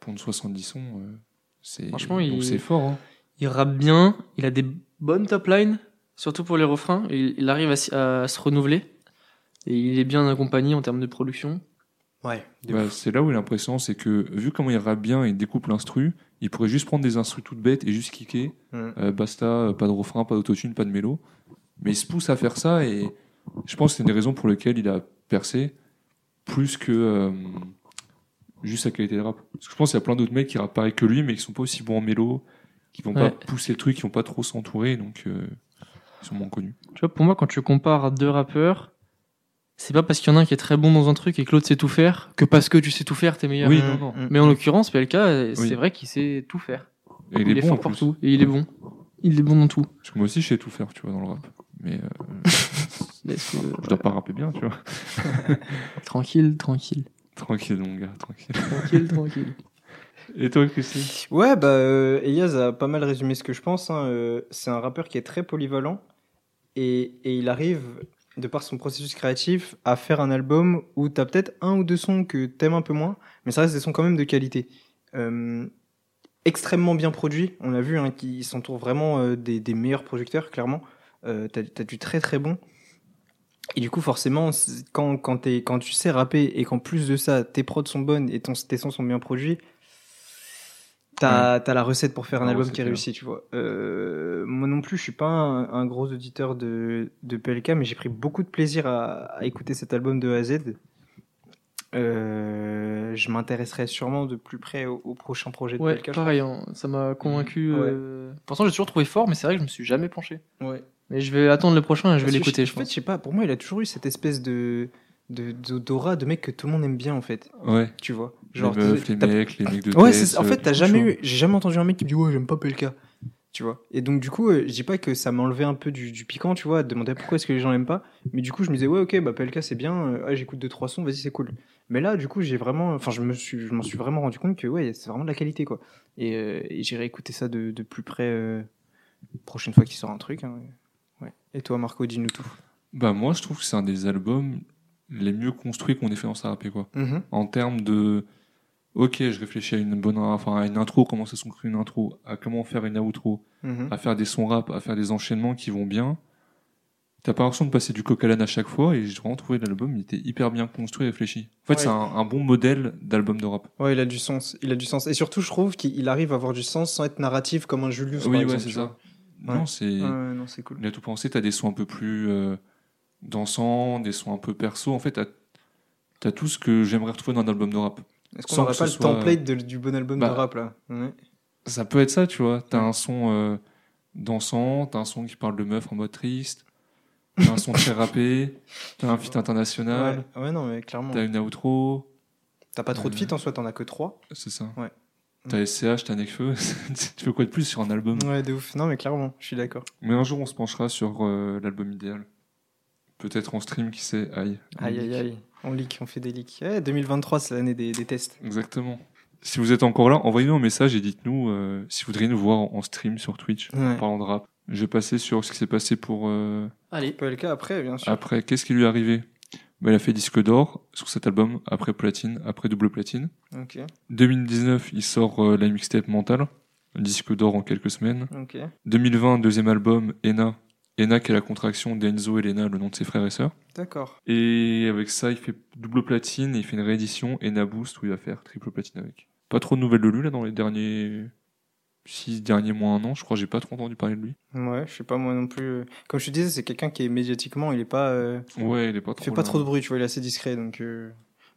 S1: pour 70 sons, euh, c'est.
S3: Franchement,
S1: donc
S3: il-
S1: c'est fort, hein.
S3: Il rappe bien, il a des bonnes top lines, surtout pour les refrains. il arrive à, se renouveler. Et il est bien accompagné en termes de production.
S2: Ouais.
S1: Bah, c'est là où il a l'impression, c'est que vu comment il rappe bien et découpe l'instru, il pourrait juste prendre des instrus toutes bêtes et juste kicker.
S2: Mm.
S1: Euh, basta, euh, pas de refrain, pas d'autotune, pas de mélo. Mais il se pousse à faire ça et je pense que c'est une des raisons pour lesquelles il a percé plus que euh, juste sa qualité de rap. Parce que je pense qu'il y a plein d'autres mecs qui rappent pareil que lui, mais qui sont pas aussi bons en mélo, qui vont
S3: Ouais.
S1: pas pousser le truc, qui vont pas trop s'entourer, donc euh, ils sont moins connus.
S3: Tu vois, pour moi, quand tu compares deux rappeurs, c'est pas parce qu'il y en a un qui est très bon dans un truc et que l'autre sait tout faire que parce que tu sais tout faire, t'es meilleur.
S1: Oui,
S2: Mm,
S1: non, non.
S2: mm.
S3: Mais en l'occurrence, PLK, euh, c'est
S1: Oui.
S3: vrai qu'il sait tout faire.
S1: Et il,
S3: Il,
S1: est,
S3: est
S1: bon
S3: fort partout. Et il est bon. Il est bon dans tout.
S1: Parce que moi aussi, je sais tout faire, tu vois, dans le rap. Mais euh, Je dois pas rapper bien, tu vois.
S3: Tranquille, tranquille.
S1: Tranquille, mon gars, tranquille.
S3: Tranquille, tranquille.
S1: Et toi, Christy?
S2: Ouais, bah, euh, Elias a pas mal résumé ce que je pense. hein. Euh, c'est un rappeur qui est très polyvalent et, il arrive, de par son processus créatif, à faire un album où t'as peut-être un ou deux sons que t'aimes un peu moins, mais ça reste des sons quand même de qualité. Euh, extrêmement bien produit, on l'a vu, hein, qui s'entoure vraiment euh, des, meilleurs producteurs, clairement. Euh, t'as, t'as du très très bon. Et du coup, forcément, quand, quand tu sais rapper et qu'en plus de ça, tes prods sont bonnes et ton, tes sons sont bien produits, t'as t'as la recette pour faire un
S1: Ah,
S2: album qui est
S1: clair.
S2: réussi, tu vois. Euh, moi non plus, je suis pas un, un gros auditeur de, de PLK, mais j'ai pris beaucoup de plaisir à, à écouter cet album de A à Z. Euh, je m'intéresserai sûrement de plus près au, au prochain projet de
S3: Ouais,
S2: PLK.
S3: pareil, hein, ça m'a convaincu.
S2: Ouais.
S3: euh, Pourtant, j'ai toujours trouvé fort, mais c'est vrai que je me suis jamais penché.
S2: pense. Ouais.
S3: Mais je vais attendre le prochain et je vais
S2: Parce
S3: l'écouter, je
S2: En fait,
S3: pense.
S2: je sais pas, pour moi, il a toujours eu cette espèce de de- de- d'aura de, mec que tout le monde aime bien, en fait.
S1: Ouais.
S2: Tu vois.
S1: les meufs, les mecs, les mecs de
S2: Ouais, c'est- en
S1: euh,
S2: fait, t'as jamais eu, j'ai jamais entendu un mec qui me dit ouais, j'aime pas PLK. Tu vois. Et donc, du coup, euh, je dis pas que ça m'a enlevé un peu du, du piquant, tu vois, de demander pourquoi est-ce que les gens l'aiment pas. Mais du coup, je me disais, ouais, ok, bah PLK c'est bien, euh, ah, j'écoute deux, trois sons, vas-y, c'est cool. Mais là, du coup, j'ai vraiment, enfin, je me suis, je m'en suis vraiment rendu compte que, ouais, c'est vraiment de la qualité, quoi. Et, euh, et j'irai écouter ça de, de plus près, prochaine fois qu'il sort un truc. hein. Ouais. Et toi, Marco, dis-nous tout.
S1: Bah, moi, je trouve que c'est un des albums les mieux construits qu'on ait fait dans sa rapé, quoi.
S2: Mhm.
S1: En termes de. Ok, je réfléchis à une bonne, enfin, à une intro, comment ça se construit une intro, à comment faire une outro,
S2: Mhm.
S1: à faire des sons rap, à faire des enchaînements qui vont bien. T'as pas l'impression de passer du coq à l'âne à chaque fois, et j'ai vraiment trouvé l'album, il était hyper bien construit et réfléchi. En fait,
S2: Ouais.
S1: c'est un, un bon modèle d'album de rap.
S2: Ouais, il a du sens. Il a du sens. Et surtout, je trouve qu'il arrive à avoir du sens sans être narratif comme un Julius.
S1: oui,
S2: par
S1: ouais, c'est ça.
S2: Ouais.
S1: Non, c'est.
S2: vois. Ouais, non, c'est cool.
S1: Il a tout pensé, t'as des sons un peu plus euh, dansants, des sons un peu perso. En fait, t'as as tout ce que j'aimerais retrouver dans un album de rap.
S2: Est-ce qu'on n'aurait pas le
S1: soit-
S2: template de- du bon album
S1: Bah,
S2: de rap là? Ouais.
S1: Ça peut être ça, tu vois. T'as un son euh, dansant, t'as un son qui parle de meuf en mode triste, t'as un son très rappé, t'as un feat international,
S2: Ouais, ouais, non, mais clairement.
S1: t'as une outro,
S2: T'as pas trop de
S1: Euh,
S2: feats en soi, t'en as que 3.
S1: c'est ça.
S2: Ouais.
S1: T'as SCH, t'as Nekfeu, tu veux quoi de plus sur un album?
S2: Ouais, de ouf. Non, mais clairement, je suis d'accord.
S1: Mais un jour, on se penchera sur euh, l'album idéal. Peut-être en stream, qui sait, aïe.
S2: Aïe, aïe, aïe. On leak, on fait des leaks. Eh, 2023, c'est l'année des, des tests.
S1: Exactement. Si vous êtes encore là, envoyez-nous un message et dites-nous euh, si vous voudriez nous voir en en stream sur Twitch
S2: Ouais.
S1: en parlant de rap. Je vais passer sur ce qui s'est passé pour euh,
S3: Allez.
S2: PLK après, bien sûr.
S1: après. Qu'est-ce qui lui est arrivé? Bah, Il a fait disque d'or sur cet album, après platine, après double platine.
S2: Ok,
S1: 2019, il sort euh, la mixtape Mental, disque d'or en quelques semaines.
S2: ok.
S1: 2020, deuxième album, Ena. Ena qui est la contraction d'Enzo et Lena, le nom de ses frères et sœurs.
S2: D'accord.
S1: Et avec ça, il fait double platine et il fait une réédition Ena Boost où il va faire triple platine avec. Pas trop de nouvelles de lui là dans les derniers six derniers mois, un an. Je crois j'ai pas trop entendu parler de lui.
S2: Ouais, je sais pas, moi non plus. euh, Comme je te disais, c'est quelqu'un qui est médiatiquement, il est pas. euh,
S1: Ouais, il est pas
S2: il
S1: trop.
S2: fait pas trop de bruit, tu vois, il est assez discret. Donc, euh,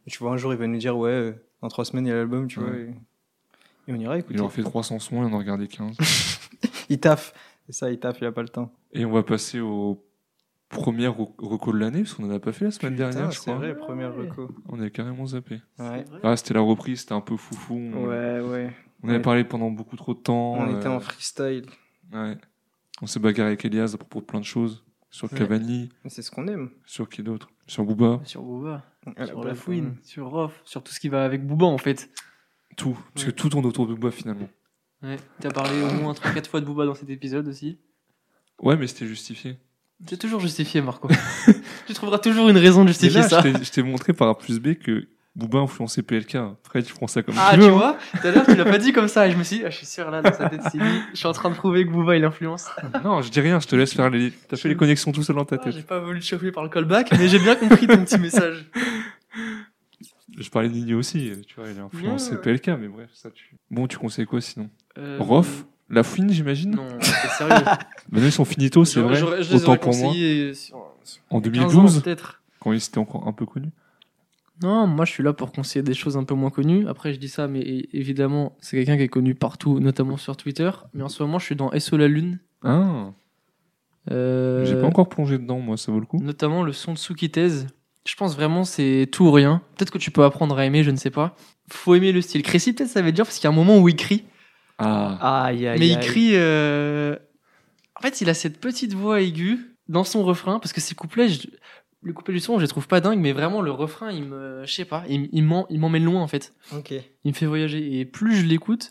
S2: tu vois, un jour, il va nous dire, ouais, euh, dans trois semaines, il y a l'album, tu
S1: Ouais.
S2: vois. Et... et on ira écouter.
S1: Il en fait 300 sons, il en a regardé 15.
S2: Il taffe. C'est ça, il taffe, il a pas le temps.
S1: et on va passer au premier re- reco de l'année parce qu'on en a pas fait la semaine dernière, je
S2: c'est
S1: crois.
S2: vrai, première reco.
S1: On a carrément zappé.
S2: Ouais.
S1: Ah, c'était la reprise, c'était un peu foufou. On,
S2: Ouais, ouais.
S1: on avait
S2: Ouais.
S1: parlé pendant beaucoup trop de temps.
S2: On était
S1: euh,
S2: en freestyle.
S1: Ouais. On s'est bagarré avec Elias à propos de plein de choses. Sur
S2: Ouais.
S1: Cavani,
S2: C'est ce qu'on aime.
S1: sur qui d'autre? Sur Booba,
S3: Sur Booba, sur La Fouine, sur Rof, sur tout ce qui va avec Booba en fait.
S1: tout. Parce que tout tourne autour de Booba finalement.
S3: Ouais. T'as parlé au moins 3-4 fois de Booba dans cet épisode aussi.
S1: Ouais, mais c'était justifié.
S3: C'est toujours justifié, Marco. tu trouveras toujours une raison de justifier
S1: là,
S3: ça.
S1: je t'ai- montré par A plus B que Booba influençait PLK. Après, tu prends ça comme
S3: Ah,
S1: tu
S3: tu
S1: veux, hein.
S3: vois, tout à l'heure, tu l'as pas dit comme ça, et je me suis dit, ah, je suis sûr, là, dans sa tête, c'est dit, je suis en train de prouver que Booba, il influence.
S1: Non, je dis rien, je te laisse faire les. T'as fait les connexions tout seul dans ta
S3: Ah,
S1: tête.
S3: j'ai pas voulu te chauffer par le callback, mais j'ai bien compris ton petit message.
S1: Je parlais d'Igno aussi, tu vois, il a influencé
S3: Ouais, ouais.
S1: PLK, mais bref, ça tu. Bon, tu conseilles quoi sinon
S3: Euh,
S1: Rof La fouine, j'imagine
S3: Non, c'est sérieux.
S1: Maintenant, ils sont finito, c'est vrai.
S3: j'aurais- je les
S1: Autant pour moi.
S3: sur-
S1: En
S3: 15 ans,
S1: 2012,
S3: peut-être.
S1: quand ils étaient encore un peu connus.
S3: Non, moi je suis là pour conseiller des choses un peu moins connues. Après, je dis ça, mais évidemment, c'est quelqu'un qui est connu partout, notamment sur Twitter. Mais en ce moment, je suis dans SO la Lune.
S1: Ah,
S3: Euh,
S1: j'ai pas encore plongé dedans, moi, ça vaut le coup.
S3: Notamment le son de Tsukitez. Je pense vraiment c'est tout ou rien. Peut-être que tu peux apprendre à aimer, je ne sais pas. Faut aimer le style. Crécy, peut-être ça va être dur parce qu'il y a un moment où il crie.
S1: Ah,
S2: Aïe, aïe,
S3: mais il
S2: aïe.
S3: crie. euh, En fait, il a cette petite voix aiguë dans son refrain, parce que ses couplets, je- le couplet du son, je les trouve pas dingues, mais vraiment le refrain, il me, je sais pas, il, il m'en- il m'emmène loin en fait.
S2: Ok.
S3: Il me fait voyager. Et plus je l'écoute,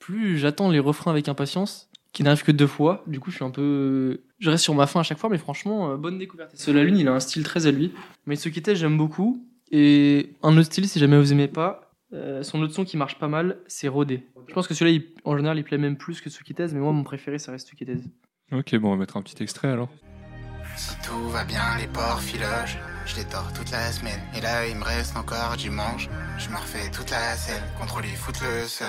S3: plus j'attends les refrains avec impatience, qui n'arrivent que deux fois. Du coup, je suis un peu. Je reste sur ma fin à chaque fois, mais franchement, euh, bonne découverte. Et ce La Lune, il a un style très à lui. Mais ce qui était, j'aime beaucoup. Et un autre style, si jamais vous aimez pas, euh, son autre son qui marche pas mal, c'est Rodé. Je pense que celui-là, il- en général, il plaît même plus que Tsukitez, mais moi, mon préféré, ça reste Tsukitez.
S1: Ok, bon, on va mettre un petit extrait alors.
S9: Si tout va bien, les porcs filochent. Je les tords toute la semaine. Et là, il me reste encore dimanche. Je me refais toute la scène. Contrôle et fout le seul.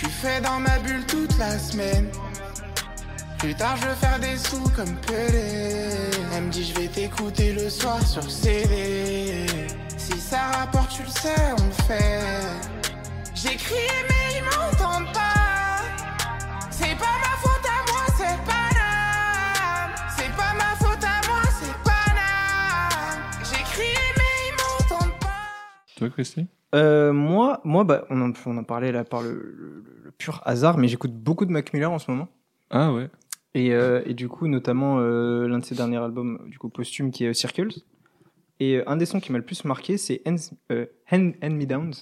S9: Suis fait dans ma bulle toute la semaine. Plus tard, je veux faire des sous comme Pelé. Elle me dit, je vais t'écouter le soir sur CD. Si ça rapporte, tu le sais, on le fait. J'ai crié, mais ils m'entendent pas. C'est pas ma faute à moi, c'est Paname. C'est pas ma faute à moi, c'est Paname. J'ai crié, mais ils m'entendent pas.
S1: Toi, Christy
S2: Euh, moi, moi bah, on, en, on en parlait là par le, le- le pur hasard, mais j'écoute beaucoup de Mac Miller en ce moment.
S1: Ah ouais.
S2: Et, euh, et du coup, notamment euh, l'un de ses derniers albums, du coup posthume, qui est Circles. Et un des sons qui m'a le plus marqué, c'est Hand, Hand Me Downs.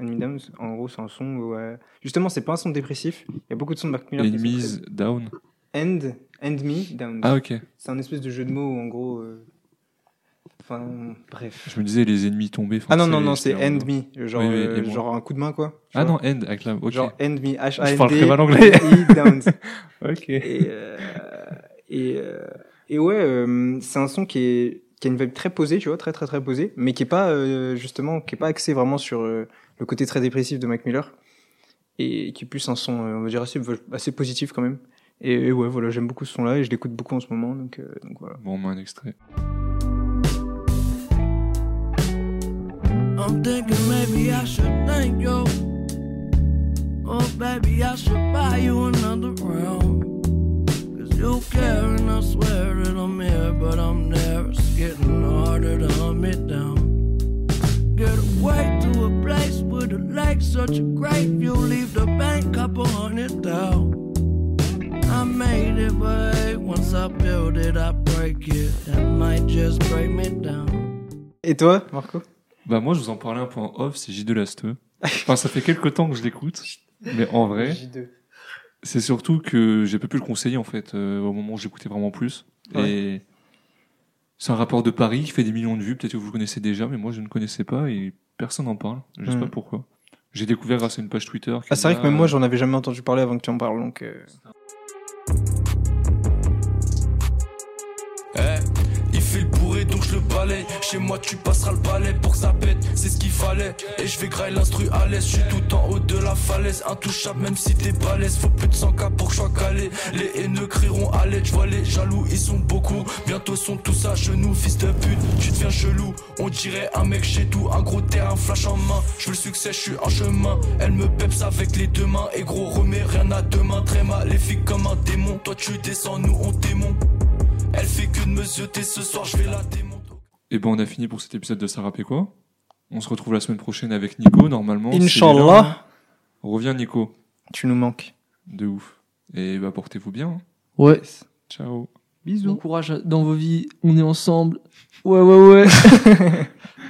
S2: Hand Me Downs, en gros, c'est un son où, justement, c'est pas un son dépressif. Il y a beaucoup de sons de Mac Miller. sont
S1: Enemies Down.
S2: Hand, Hand Me Downs.
S1: Ah ok.
S2: C'est un espèce de jeu de mots où, en gros. Enfin, bref.
S1: Je me disais les ennemis tombés.
S2: Ah non, non, non, c'est
S1: j'étais en-
S2: Hand Me. Genre,
S1: Oui, oui,
S2: euh,
S1: moi.
S2: genre un coup de main, quoi.
S1: Ah
S2: vois.
S1: non, End avec la. Ok.
S2: Genre Hand Me, h a
S1: Je
S2: n
S1: parle
S2: d
S1: très mal anglais.
S2: E Downs.
S1: ok.
S2: Et, euh, et, euh, et ouais, c'est un son qui, est, qui a une vibe très posée, tu vois, très très très posée, mais qui est pas justement, qui est pas axé vraiment sur le côté très dépressif de Mac Miller, et qui est plus un son, on va dire assez, assez positif quand même. Et, et ouais, voilà, j'aime beaucoup ce son-là et je l'écoute beaucoup en ce moment, donc, donc voilà.
S1: Bon, on met un extrait.
S10: I'm thinking maybe I should thank you. Oh, baby, I should buy you another round. Cause you care, and I swear that I'm here, but I'm there. It's getting harder to hunt me down. Get away to a place with a lake, such a great view. Leave the bank, couple hundred down. I made it, but once I build it, I break it. That might just break me down.
S2: Et toi, Marco
S1: Bah moi, je vous en parlais un peu en off, c'est J2 Lasteux. Enfin, ça fait quelques temps que je l'écoute, mais en vrai,
S2: J2.
S1: c'est surtout que j'ai peu pu le conseiller en fait euh, au moment où j'écoutais vraiment plus. Et c'est un rapport de Paris qui fait des millions de vues. Peut-être que vous le connaissez déjà, mais moi je ne connaissais pas et personne n'en parle. Je sais
S2: Mm.
S1: pas pourquoi. J'ai découvert grâce à une page Twitter.
S2: Ah, c'est vrai que même moi, j'en avais jamais entendu parler avant que tu en parles, donc. euh,
S6: donc je le balaye. Chez moi tu passeras le balai pour que ça pète, c'est ce qu'il fallait. Et je vais grailler l'instru à l'aise, je suis tout en haut de la falaise. Intouchable même si t'es balèze, faut plus de 100 k pour que calé. Les haineux crieront à l'aide, je vois les jaloux, ils sont beaucoup. Bientôt sont tous à genoux, fils de pute, tu deviens chelou. On dirait un mec chez tout, un gros terrain, flash en main. Je veux le succès, je suis en chemin. Elle me peps avec les deux mains. Et gros, remets rien à deux mains, très maléfique comme un démon. Toi tu descends, nous on démon. Elle fait que de me zioter ce soir, je vais la démonter.
S1: Et ben on a fini pour cet épisode de rappait quoi On se retrouve la semaine prochaine avec Nico normalement.
S2: Inch'Allah.
S1: Reviens Nico.
S2: Tu nous manques.
S1: De ouf. Et bah portez-vous bien. hein.
S3: Ouais.
S1: Ciao.
S3: Bon courage dans vos vies, on est ensemble. Ouais, ouais, ouais.